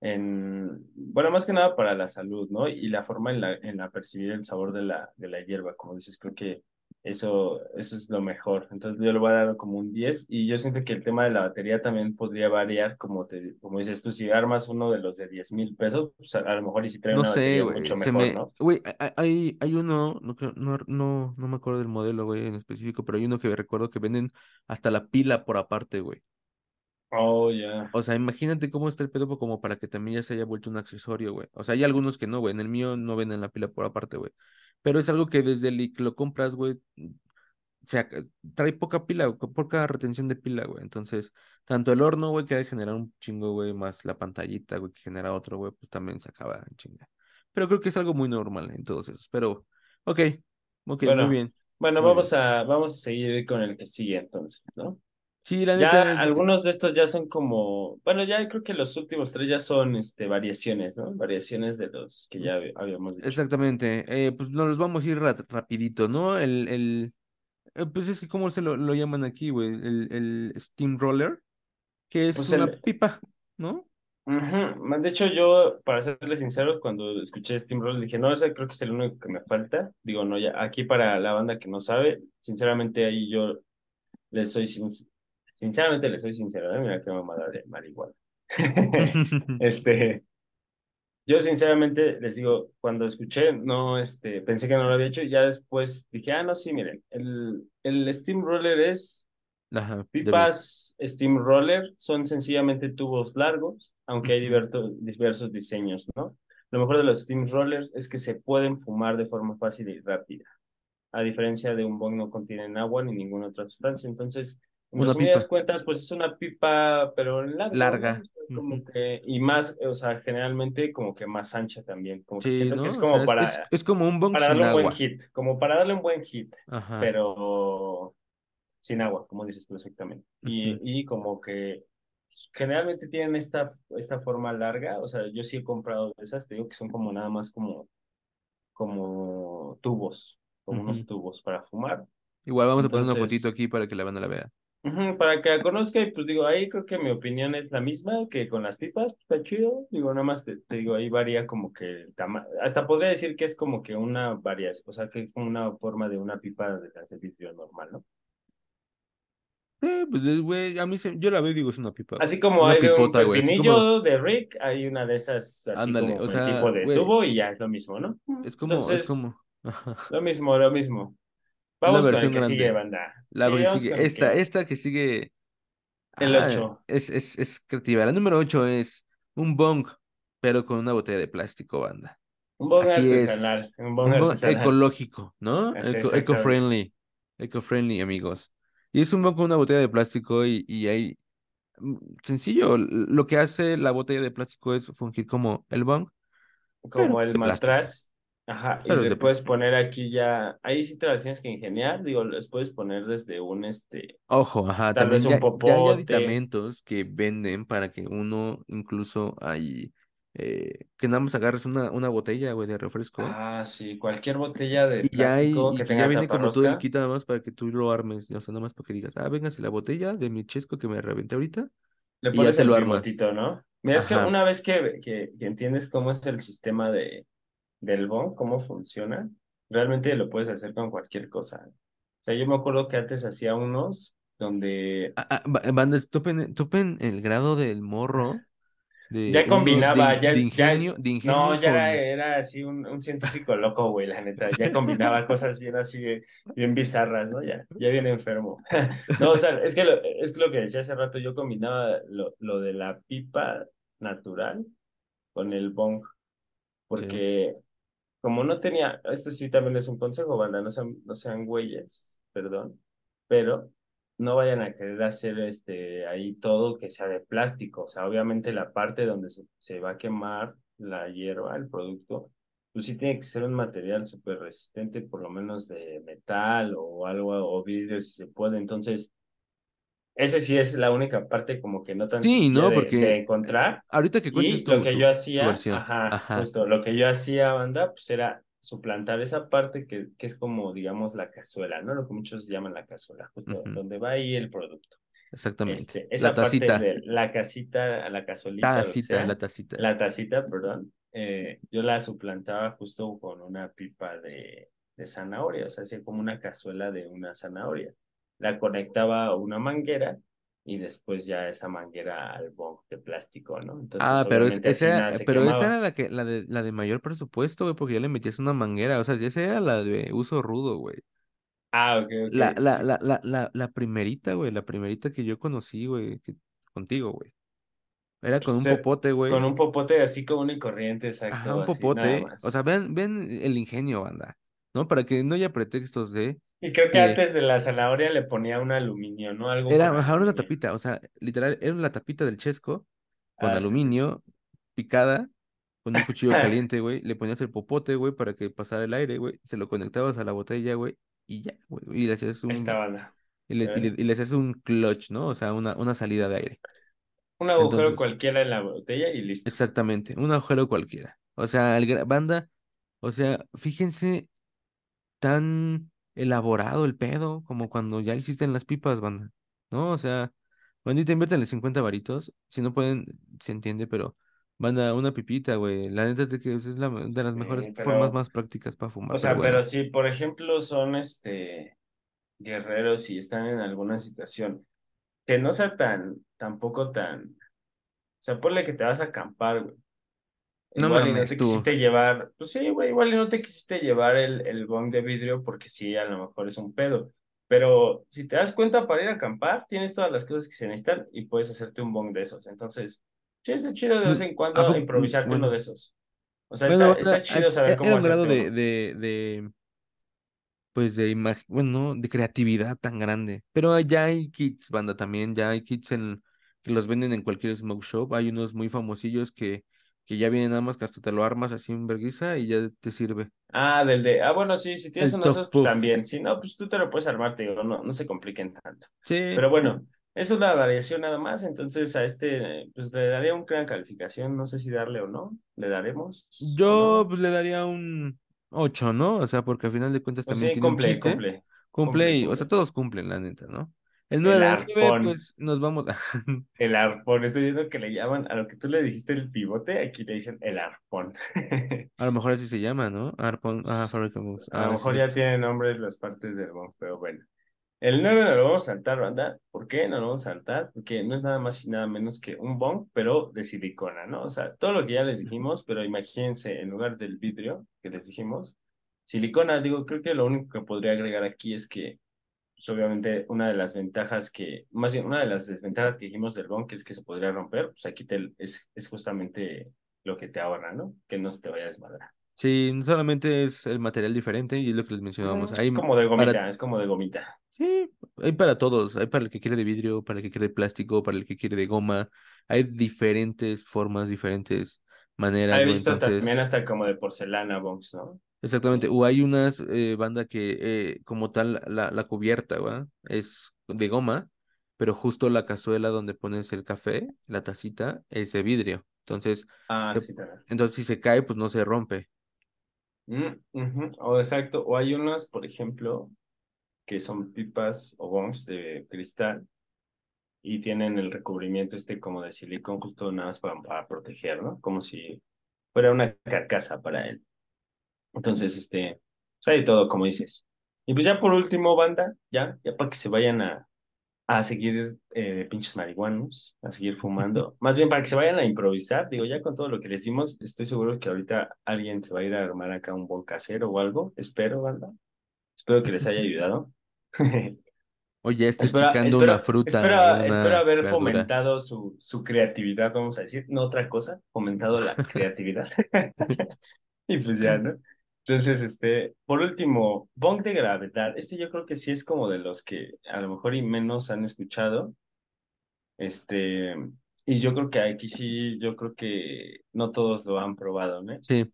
en, bueno, más que nada para la salud, ¿no? Y la forma en la, en la percibir el sabor de la, de la hierba, como dices, creo que eso, eso es lo mejor. Entonces yo le voy a dar como un 10 y yo siento que el tema de la batería también podría variar, como te, como dices tú, si armas uno de los de 10 mil pesos, pues a, a lo mejor y si trae No una sé, güey, mucho mejor, me, ¿no? güey, hay, hay uno, no, no, no me acuerdo del modelo, güey, en específico, pero hay uno que recuerdo que venden hasta la pila por aparte, güey. Oh, ya. O sea, imagínate cómo está el pedo pues, como para que también ya se haya vuelto un accesorio, güey. O sea, hay algunos que no, güey. En el mío no venden la pila por aparte, güey. Pero es algo que desde el que lo compras, güey, se ac- trae poca pila, o poca retención de pila, güey. Entonces, tanto el horno, güey, que ha de generar un chingo, güey, más la pantallita, güey, que genera otro, güey, pues también se acaba en chinga. Pero creo que es algo muy normal en todos esos. Pero, ok, ok, muy Bueno, bien, bueno, muy bien. vamos a, vamos a seguir con el que sigue entonces, ¿no? Sí, la neta Ya que... algunos de estos ya son como, bueno, ya creo que los últimos tres ya son este, variaciones, ¿no? Variaciones de los que ya hab- habíamos dicho. Exactamente. Eh, pues nos los vamos a ir ra- rapidito, ¿no? El, el, eh, pues es que, ¿cómo se lo, lo llaman aquí, güey? El, el Steamroller, que es Pues una el, pipa, ¿no? ujú, De hecho, yo, para serles sincero, cuando escuché Steamroll dije, no, ese creo que es el único que me falta. Digo, no, ya, aquí para la banda que no sabe, sinceramente ahí yo les soy sin- sinceramente les soy sincero, ¿eh? Mira qué mamada de marihuana. Este, Yo sinceramente les digo, cuando escuché, no, este, pensé que no lo había hecho y ya después dije, ah, no, sí, miren, el, el Steamroller es Ajá, pipas Steamroller, son sencillamente tubos largos, aunque hay diverto- diversos diseños, ¿no? Lo mejor de los Steamrollers es que se pueden fumar de forma fácil y rápida, a diferencia de un bong no contienen agua ni ninguna otra sustancia, entonces... En resumidas cuentas, pues es una pipa, pero larga. Ujú. como que, y más, o sea, generalmente como que más ancha también, como que Sí, siento que es O sea, como es, es, para, como un bong para darle un buen hit, como para darle un buen hit, Ajá. pero sin agua, como dices tú exactamente. Y, y como que generalmente tienen esta, esta forma larga, o sea, yo sí he comprado de esas, te digo que son como nada más como, como tubos, como unos tubos para fumar. Igual vamos a poner una fotito aquí para que la banda la vea. Para que la conozca, y pues digo, ahí creo que mi opinión es la misma que con las pipas, está chido, digo, nada más te, te digo, ahí varía como que el tamaño, hasta podría decir que es como que una variación, o sea, que es como una forma de una pipa de vidrio normal, ¿no? Eh, pues, güey, a mí se, yo la veo y digo, es una pipa, Así como Una hay un. Así como, pepinillo de Rick, hay una de esas así ándale, como o sea, tipo de tubo y ya es lo mismo, ¿no? es como, es como, lo mismo, lo mismo. Vamos con el versión que sigue, grande. banda. La Sí, sigue, esta, que, esta que sigue, el ah, ocho es, es, es creativa. La número 8 es un bong, pero con una botella de plástico, banda. un bong Así es, artesanal, un bong un bong ecológico, ¿no? así Eco, eco-friendly, eco-friendly, amigos. Y es un bong con una botella de plástico y, y hay, mm, sencillo, lo que hace la botella de plástico es fungir como el bong, como el matraz, ajá, y pero le de puedes plástico. poner aquí ya, ahí sí te las tienes que ingeniar, digo, les puedes poner desde un, este, Ojo, ajá, tal vez un ya, ya hay popote, aditamentos que venden para que uno incluso hay, eh, que nada más agarres una, una botella, güey, de refresco ah, sí, cualquier botella de y ya hay, plástico y que que ya tenga viene como todo el kit nada más para que tú lo armes, o sea, nada más para que digas, ah, véngase la botella de mi chesco que me reventé ahorita le y ya pones te el lo armas. bigotito, ¿no? Mira, es que una vez que, que, que entiendes cómo es el sistema de, del BON, cómo funciona, realmente lo puedes hacer con cualquier cosa. O sea, yo me acuerdo que antes hacía unos donde Ah, ah, ba- banda, topen, topen el grado del morro, de Ya de, combinaba, ya de es, ya, ingenio, no, ingenio ya era, con... era así un, un científico loco, güey, la neta, ya combinaba cosas bien así, bien bizarras, ¿no? Ya, ya bien enfermo. No, o sea, es que lo, es lo que decía hace rato, yo combinaba lo, lo de la pipa natural con el bong, Sí. Como no tenía, esto sí también es un consejo, banda, no sean, no sean güeyes, perdón, pero no vayan a querer hacer este ahí todo que sea de plástico, o sea, obviamente la parte donde se, se va a quemar la hierba, el producto, pues sí tiene que ser un material súper resistente, por lo menos de metal o algo, o vidrio si se puede, entonces, ese sí es la única parte como que no tan Sí, de, encontrar, ahorita que cuentes y lo que yo hacía, ajá, Ajá. justo, lo que yo hacía, banda, pues era suplantar esa parte que, que es como, digamos, la cazuela, ¿no? Lo que muchos llaman la cazuela, justo donde va ahí el producto. Exactamente. Este, La esa parte tacita. de la casita, la que Tacita, la tacita. la tacita, perdón, eh, yo la suplantaba justo con una pipa de, de zanahoria, o sea, hacía como una cazuela de una zanahoria. La conectaba a una manguera y después ya esa manguera al bong de plástico, ¿no? Entonces, Ah, pero es, esa, pero esa era la que, la de, la de mayor presupuesto, güey, porque ya le metías una manguera. O sea, esa era la de uso rudo, güey. Ah, ok, La, ok. la, Sí, la, la, la, la primerita, güey, la primerita que yo conocí, güey, que- contigo, güey. Era con pues, un eh, popote, con güey. un popote así común y corriente, Ajá, exacto, un así, popote. O sea, ven, ven el ingenio, banda. ¿No? Para que no haya pretextos de Y creo que que antes de la zanahoria le ponía un aluminio, ¿no? Algo era, ajá, una tapita. O sea, literal, era la tapita del chesco con Ah, sí, sí, sí. aluminio picada, con un cuchillo caliente, güey. Le ponías el popote, güey, para que pasara el aire, güey. Se lo conectabas a la botella, güey. Y ya, güey. Y le hacías Esta un. banda. y, le, y, le- y les haces un clutch, ¿no? O sea, una, una salida de aire. Un agujero Entonces, cualquiera en la botella y listo. exactamente, un agujero cualquiera. O sea, el banda, o sea, fíjense tan elaborado el pedo como cuando ya existen las pipas, banda, ¿no? O sea, bandita, inviértanle 50 varitos, si no pueden, se entiende, pero banda, una pipita, güey. La neta es de que es la de las mejores formas pero, más prácticas para fumar, o pero sea, pero bueno. si, por ejemplo, son este guerreros y están en alguna situación que no sea tan, tampoco tan, o sea, ponle que te vas a acampar, güey. No Igual y no mames, te tú. quisiste llevar, pues sí, güey, igual no te quisiste llevar el, el bong de vidrio porque sí, a lo mejor es un pedo. Pero si te das cuenta para ir a acampar, tienes todas las cosas que se necesitan y puedes hacerte un bong de esos. Entonces, sí, está chido de vez Mm, en ¿A cuando? Mm, improvisarte uno de esos. O sea, bueno, está, chido saber e- era cómo un grado de, de, de, pues de imag- bueno, de creatividad tan grande. Pero ya hay kits, banda, también, ya hay kits en, que los venden en cualquier smoke shop. Hay unos muy famosillos que, que ya vienen nada más que hasta te lo armas así en vergüenza y ya te sirve. Ah, del de, ah, bueno, sí, si tienes uno esos, pues también. Si no, pues tú te lo puedes armar, te digo, no, no se compliquen tanto. Sí, Pero bueno, eso es la variación nada más. Entonces a este, pues le daría una gran calificación. No sé si darle o no. ¿Le daremos yo no? pues, le daría un 8, ¿no? O sea, porque al final de cuentas Pues también sí, tiene un cumple, chiste. cumple, Cumple cumple, y, o sea, cumple. todos cumplen, la neta, ¿no? El El 9, el 9, arpón, pues nos vamos. el arpón. Estoy viendo que le llaman a lo que tú le dijiste el pivote, aquí le dicen el arpón. A lo mejor así se llama, ¿no? Arpon, ah, Moves. A lo Ah, sí, mejor ya tienen nombres las partes del bong, pero bueno. El 9 no lo vamos a saltar, banda. ¿Por qué no lo vamos a saltar? Porque no es nada más y nada menos que un bong, pero de silicona, ¿no? O sea, todo lo que ya les dijimos, pero imagínense, en lugar del vidrio que les dijimos, silicona, digo, creo que lo único que podría agregar aquí es que, pues obviamente, una de las ventajas que, más bien, una de las desventajas que dijimos del bong, que es que se podría romper, pues aquí te, es, es justamente lo que te ahorra, ¿no? Que no se te vaya a desmadrar. Sí, no solamente es el material diferente y es lo que les mencionábamos. Hay es como de para, gomita, es como de gomita. sí, hay para todos. Hay para el que quiere de vidrio, para el que quiere de plástico, para el que quiere de goma. Hay diferentes formas, diferentes maneras, He visto también Entonces, hasta como de porcelana bongs, ¿no? Exactamente. O hay unas eh, banda que eh, como tal la, la cubierta, güey, es de goma, pero justo la cazuela donde pones el café, la tacita, es de vidrio. Entonces, Ah, se- sí, también. entonces si se cae, pues no se rompe. Mm, O exacto, o hay unas, por ejemplo, que son pipas o bongs de cristal y tienen el recubrimiento este como de silicón justo nada más para, para proteger, ¿no? Como si fuera una carcasa para él. Entonces, este, pues hay todo, como dices. Y pues ya por último, banda, ya, ya para que se vayan a, a seguir eh, pinches marihuanos, a seguir fumando. Más bien para que se vayan a improvisar. Digo, ya con todo lo que les dimos, estoy seguro que ahorita alguien se va a ir a armar acá un buen casero o algo. Espero, banda. Espero que les haya ayudado. Oye, estés Espero, picando una fruta espero, haber verdura. fomentado su, su creatividad, vamos a decir, no otra cosa, fomentado la creatividad. Y pues ya, ¿no? Entonces, este, por último, Bong de gravedad. Este yo creo que sí es como de los que a lo mejor y menos han escuchado. Este, y yo creo que aquí sí, yo creo que no todos lo han probado, ¿no? Sí,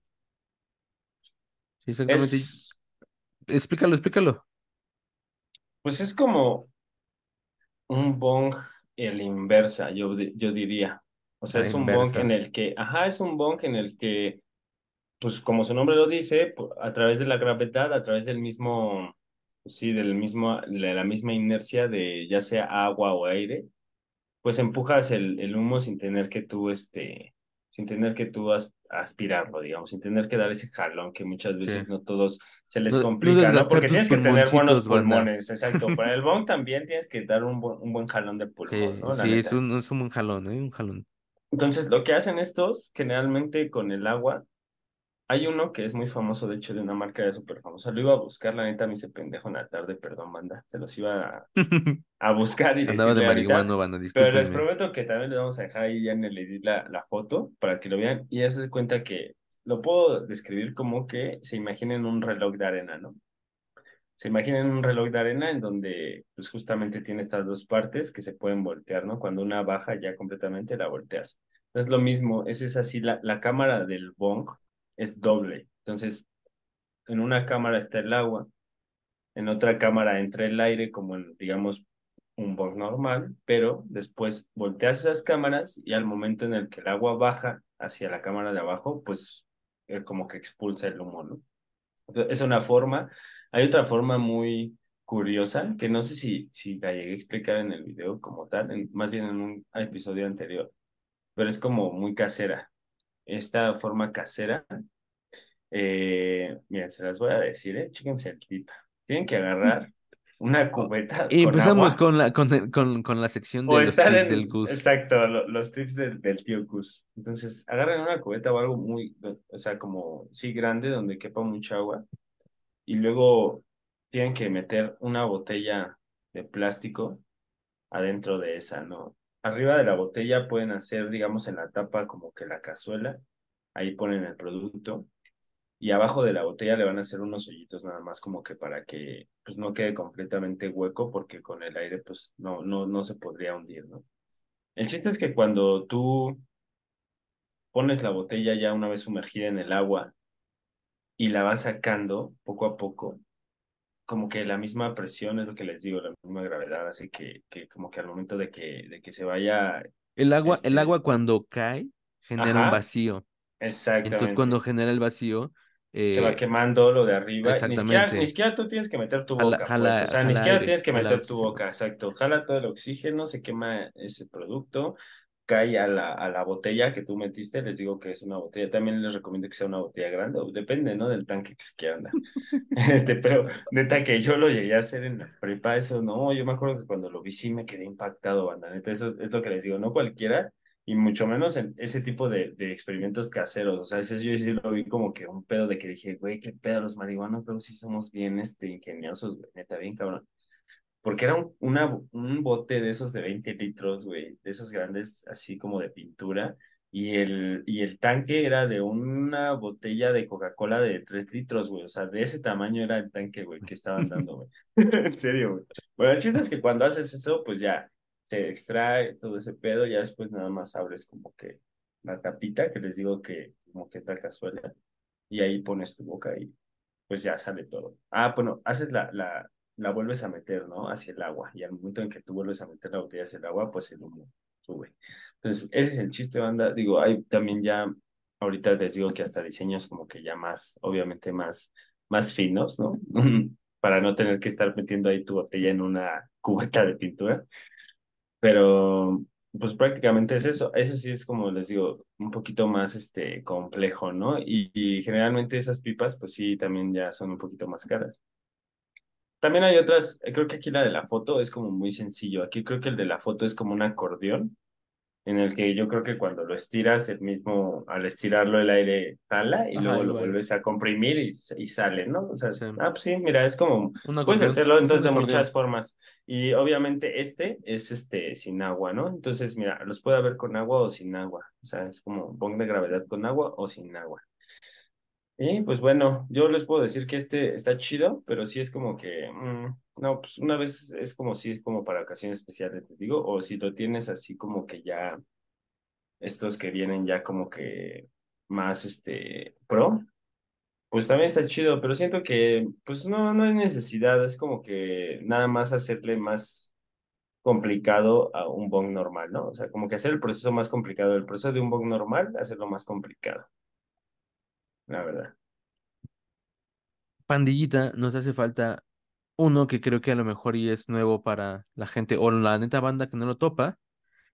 sí, exactamente. Es, Explícalo, explícalo. pues es como un bong la inversa, yo, yo diría. O sea, la es un bong en inversa. el que, ajá, es un bong en el que, pues como su nombre lo dice, a través de la gravedad, a través del mismo, sí, del mismo, de la misma inercia de ya sea agua o aire, pues empujas el, el humo sin tener que tú, este, sin tener que tú as- aspirarlo, digamos, sin tener que dar ese jalón que muchas Sí. veces no todos se les No, complica, ¿no? Porque tienes que tener buenos pulmoncitos, banda. pulmones, exacto. Para el bong también tienes que dar un un buen jalón de pulmón, Sí, ¿no? La sí, es un, es un buen jalón, ¿eh? Un jalón. Entonces, lo que hacen estos, generalmente con el agua, hay uno que es muy famoso, de hecho, de una marca de súper famosa. Lo iba a buscar, la neta, me hice pendejo en la tarde, perdón, banda. Se los iba a, a buscar y Andaba de marihuano, banda, Pero les prometo que también les vamos a dejar ahí ya en el edit la, la foto para que lo vean y ya se den cuenta que lo puedo describir como que se imaginen un reloj de arena, ¿no? Se imaginen un reloj de arena en donde pues justamente tiene estas dos partes que se pueden voltear, ¿no? Cuando una baja ya completamente la volteas. Es lo mismo, ese es así, la, la cámara del bong es doble. Entonces, en una cámara está el agua, en otra cámara entra el aire como en, digamos, un bong normal, pero después volteas esas cámaras y al momento en el que el agua baja hacia la cámara de abajo, pues eh, como que expulsa el humo, ¿no? Es una forma. Hay otra forma muy curiosa que no sé si, si la llegué a explicar en el video como tal, en, más bien en un episodio anterior, pero es como muy casera. Esta forma casera, eh, miren, se las voy a decir, ¿eh? Chíquense el clip. Tienen que agarrar una cubeta. Y con empezamos agua, con la, con, con, con la sección o de los tips en- del Gus. Exacto, lo- los tips del, del tío Gus. Entonces, agarren una cubeta o algo muy, o sea, como, sí, grande, donde quepa mucha agua. Y luego tienen que meter una botella de plástico adentro de esa, ¿no? Arriba de la botella pueden hacer, digamos, en la tapa como que la cazuela. Ahí ponen el producto. Y abajo de la botella le van a hacer unos hoyitos nada más como que para que pues no quede completamente hueco porque con el aire pues no, no, no se podría hundir, ¿no? El chiste es que cuando tú pones la botella ya una vez sumergida en el agua y la vas sacando poco a poco, como que la misma presión es lo que les digo, la misma gravedad, así que, que como que al momento de que, de que se vaya, El agua, el este- agua cuando cae genera un vacío. exactamente, Entonces cuando genera el vacío, se va eh, quemando lo de arriba. Ni siquiera, exactamente. ni siquiera tú tienes que meter tu Jala- boca, jala- pues. O sea, ni jala siquiera aire, tienes que jala meter tu boca, exacto. Jala todo el oxígeno, se quema ese producto, cae a la, a la botella que tú metiste. Les digo que es una botella. También les recomiendo que sea una botella grande, o depende, ¿no? Del tanque que dar. Este, pero neta que yo lo llegué a hacer en la prepa, eso no, yo me acuerdo que cuando lo vi sí me quedé impactado, banda, neta, eso es lo que les digo, no cualquiera, y mucho menos en ese tipo de, de experimentos caseros, o sea, ese yo sí lo vi como que un pedo de que dije, güey, qué pedo los marihuanos, pero sí somos bien, este, ingeniosos, güey, neta, bien cabrón. Porque era un, una, un bote de esos de 20 litros, güey, de esos grandes, así como de pintura, y el, y el tanque era de una botella de Coca-Cola de 3 litros, güey. O sea, de ese tamaño era el tanque, güey, que estaban dando, güey. En serio, güey. Bueno, el chiste es que cuando haces eso, pues ya se extrae todo ese pedo, ya después nada más abres como que la tapita, que les digo que como que la cazuela, y ahí pones tu boca y pues ya sale todo. Ah, bueno, haces la, la, la vuelves a meter, ¿no? Hacia el agua, y al momento en que tú vuelves a meter la botella hacia el agua, pues el humo sube. Entonces, ese es el chiste, banda. Digo, hay también ya, ahorita les digo que hasta diseños como que ya más, obviamente más, más finos, ¿no? Para no tener que estar metiendo ahí tu botella en una cubeta de pintura. Pero, pues prácticamente es eso. Eso sí es como les digo, un poquito más este complejo, ¿no? Y, y generalmente esas pipas, pues sí, también ya son un poquito más caras. También hay otras, eh, creo que aquí la de la foto es como muy sencillo. Aquí creo que el de la foto es como un acordeón, en el que yo creo que cuando lo estiras, el mismo, al estirarlo el aire jala y Ajá, luego lo igual. vuelves a comprimir y, y sale, ¿no? O sea, Sí. ah, pues sí, mira, es como, Un puedes hacerlo entonces de muchas formas. Y obviamente este es este sin agua, ¿no? Entonces, mira, los puede haber con agua o sin agua. O sea, es como bong de gravedad con agua o sin agua. Y pues bueno, yo les puedo decir que este está chido, pero sí es como que, mm, no, pues una vez es como si es como para ocasiones especiales, te digo, o si lo tienes así como que ya, estos que vienen ya como que más, este, pro, pues también está chido, pero siento que, pues no, no hay necesidad, es como que nada más hacerle más complicado a un bong normal, ¿no? O sea, como que hacer el proceso más complicado, el proceso de un bong normal, hacerlo más complicado, la verdad. Pandillita, nos hace falta uno que creo que a lo mejor y es nuevo para la gente o la neta banda que no lo topa.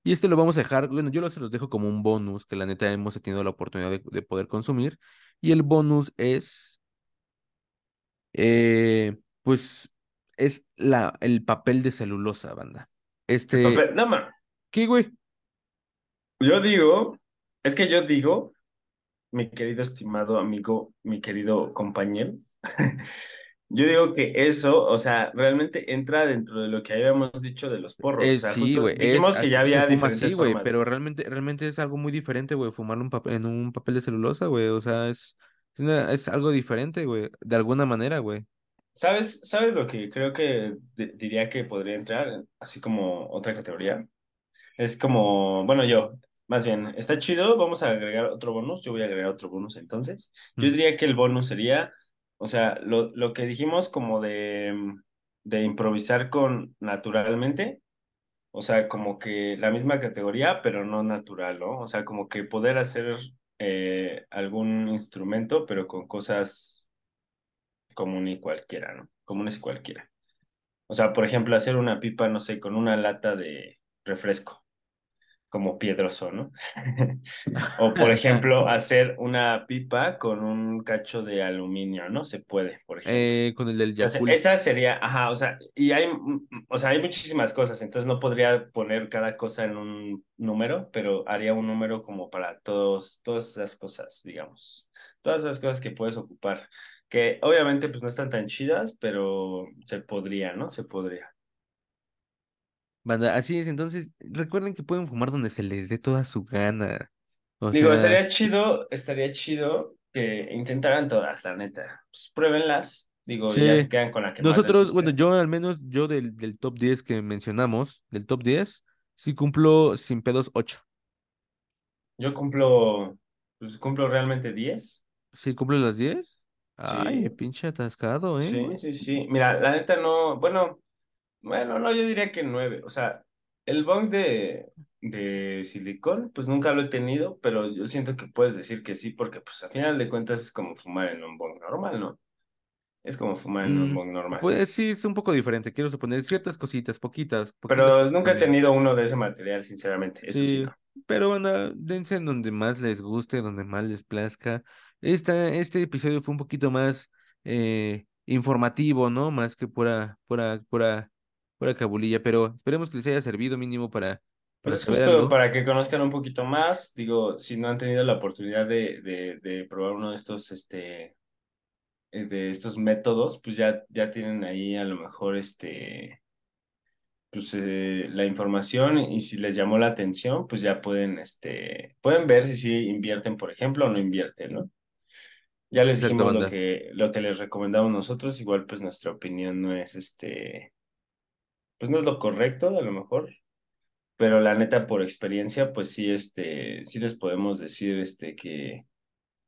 Y este lo vamos a dejar, bueno, yo se los dejo como un bonus que la neta hemos tenido la oportunidad de, de poder consumir. Y el bonus es, eh, pues, es la, el papel de celulosa, banda. Este, papel, no, ¿qué, güey? yo digo, es que yo digo, mi querido estimado amigo, mi querido compañero, yo digo que eso, o sea, realmente entra dentro de lo que habíamos dicho de los porros, o Eh, sea, sí, güey, es, dijimos que así- ya había fuma así, güey, pero realmente, realmente es algo muy diferente, güey, en, papel, en un papel de celulosa, güey, o sea, es, es, una- es algo diferente, güey, de alguna manera, güey. ¿Sabes, sabes lo que creo que di- diría que podría entrar, así como otra categoría? Es como, bueno, yo, más bien, está chido, vamos a agregar otro bonus, yo voy a agregar otro bonus entonces. Yo Mm. diría que el bonus sería O sea, lo, lo que dijimos como de, de improvisar con naturalmente, o sea, como que la misma categoría, pero no natural, ¿no? O sea, como que poder hacer eh, algún instrumento, pero con cosas común y cualquiera, ¿no? Comunes y cualquiera. O sea, por ejemplo, hacer una pipa, no sé, con una lata de refresco como piedroso, ¿no? O, por ejemplo, hacer una pipa con un cacho de aluminio, ¿no? Se puede, por ejemplo. Eh, con el del Yakult. esa sería, ajá, o sea, y hay, mm, o sea, hay muchísimas cosas, entonces no podría poner cada cosa en un número, pero haría un número como para todos, todas esas cosas, digamos. Todas esas cosas que puedes ocupar, que obviamente pues no están tan chidas, pero se podría, ¿no? Se podría. Banda, así es, entonces recuerden que pueden fumar donde se les dé toda su gana. O Digo, sea, estaría chido, estaría chido que intentaran todas, la neta. Pues pruébenlas, digo, y ya se sí. quedan con la que Nosotros, bueno, yo al menos, yo del, del top 10 que mencionamos, del top 10 sí cumplo sin pedos 8. Yo cumplo, pues cumplo realmente 10. ¿Sí cumplo las 10? Ay, Sí, pinche atascado, ¿eh, sí, sí, sí. Mira, la neta no, bueno, bueno, no, yo diría que 9. O sea, el bong de, de silicón, pues nunca lo he tenido, pero yo siento que puedes decir que sí, porque pues a final de cuentas es como fumar en un bong normal, ¿no? Es como fumar en un Mm, bong normal. pues sí, es un poco diferente. Quiero suponer ciertas cositas, poquitas, poquitas Pero nunca he tenido uno de ese material, sinceramente, eso sí Sí, no. pero anda, dense en donde más les guste, donde más les plazca. Esta, este episodio fue un poquito más eh, informativo, ¿no? Más que pura, pura, pura, cabulilla, pero esperemos que les haya servido mínimo para, Pues para es saber justo algo. para que conozcan un poquito más, digo, si no han tenido la oportunidad de, de, de probar uno de estos, este, eh, de estos métodos, pues ya, ya tienen ahí a lo mejor, este, pues eh, la información y si les llamó la atención, pues ya pueden, este, pueden ver si sí invierten, por ejemplo, o no invierten, ¿no? Ya les Exacto, dijimos lo que, lo que les recomendamos nosotros, igual pues nuestra opinión no es, este, pues no es lo correcto, a lo mejor, pero la neta por experiencia, pues sí, este, sí les podemos decir, este, que,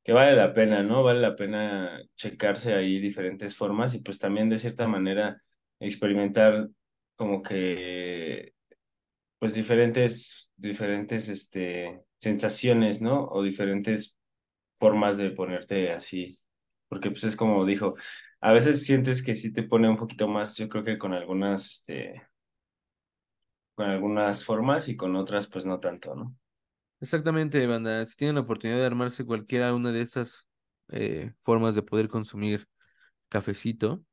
que vale la pena, ¿no? Vale la pena checarse ahí diferentes formas y pues también de cierta manera experimentar como que, pues diferentes, diferentes, este, sensaciones, ¿no? O diferentes formas de ponerte así, porque pues es como dijo, a veces sientes que sí te pone un poquito más, yo creo que con algunas, este, con algunas formas y con otras pues no tanto, ¿no? Exactamente, banda. Si tienen la oportunidad de armarse cualquiera una de estas eh, formas de poder consumir cafecito,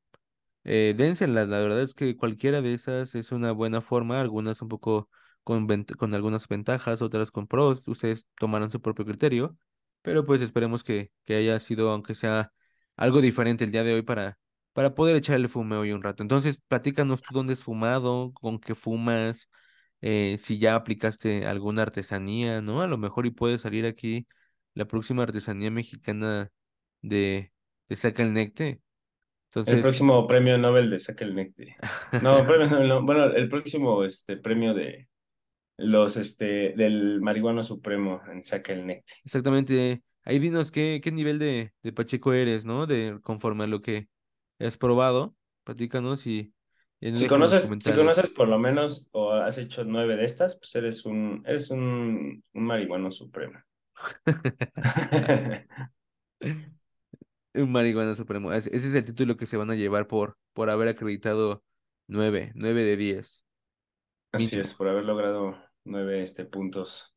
Eh, dénselas, la verdad es que cualquiera de esas es una buena forma, algunas un poco con, con algunas ventajas, otras con pros, ustedes tomarán su propio criterio, pero pues esperemos que, que haya sido, aunque sea algo diferente el día de hoy para, para poder echarle fume hoy un rato. Entonces, platícanos tú dónde has fumado, con qué fumas, eh, si ya aplicaste alguna artesanía, ¿no? A lo mejor y puede salir aquí la próxima artesanía mexicana de, de Saca el Necte. El próximo premio Nobel de Saca el Necte. No, premio Nobel no, bueno, el próximo este premio de los este del marihuano supremo en Saca el Necte. Exactamente. Ahí dinos qué, qué nivel de, de Pacheco eres, ¿no? De conforme a lo que has probado. Platícanos y, y Si conoces, si conoces por lo menos o has hecho nueve de estas, pues eres un, eres un, un marihuano supremo. Un marihuana supremo. Es- Ese es el título que se van a llevar por, por haber acreditado nueve, nueve de diez, Así es, por haber logrado nueve este, puntos.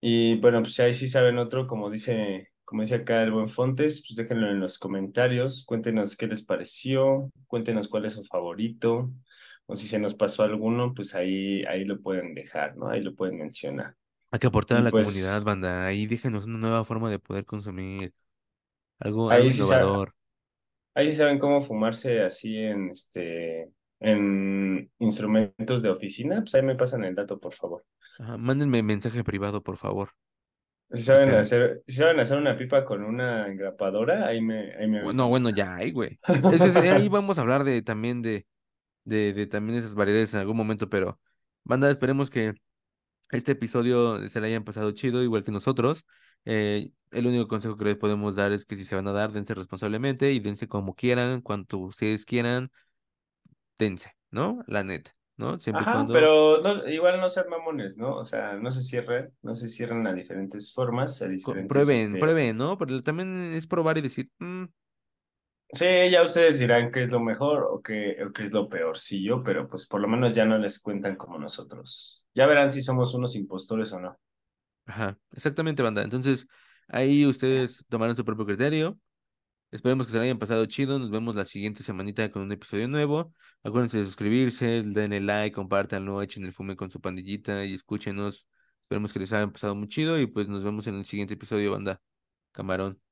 Y bueno, pues ahí sí saben otro, como dice, como dice acá el buen Fontes, pues déjenlo en los comentarios, cuéntenos qué les pareció, cuéntenos cuál es su favorito, o si se nos pasó alguno, pues ahí, ahí lo pueden dejar, ¿no? Ahí lo pueden mencionar. Hay que aportar a la comunidad, pues banda. Ahí déjenos una nueva forma de poder consumir algo, algo ahí sí, innovador. ahí sí saben cómo fumarse así en este, en instrumentos de oficina, pues ahí me pasan el dato, por favor. Ajá, mándenme mensaje privado, por favor. Si saben hacer, si saben hacer una pipa con una engrapadora, ahí me, ahí me Bueno, avisan. bueno, ya hay, güey. Es- ahí vamos a hablar de también de de, de también esas variedades en algún momento, pero banda, esperemos que este episodio se le hayan pasado chido, igual que nosotros. Eh, el único consejo que les podemos dar es que si se van a dar, dense responsablemente y dense como quieran, cuanto ustedes quieran, dense, ¿no? La neta, ¿no? Siempre Ajá, cuando pero no, igual no ser mamones, ¿no? O sea, no se cierren, no se cierran a diferentes formas, a diferentes, prueben, este... prueben, ¿no? Pero también es probar y decir, "Mm, Sí, ya ustedes dirán qué es lo mejor o qué, o qué es lo peorcillo, pero pues por lo menos ya no les cuentan como nosotros. Ya verán si somos unos impostores o no. ajá, exactamente, banda. Entonces, ahí ustedes tomarán su propio criterio. Esperemos que se la hayan pasado chido. Nos vemos la siguiente semanita con un episodio nuevo. Acuérdense de suscribirse, denle like, compártanlo, echen el fume con su pandillita y escúchenos. Esperemos que les haya pasado muy chido y pues nos vemos en el siguiente episodio, banda. Camarón.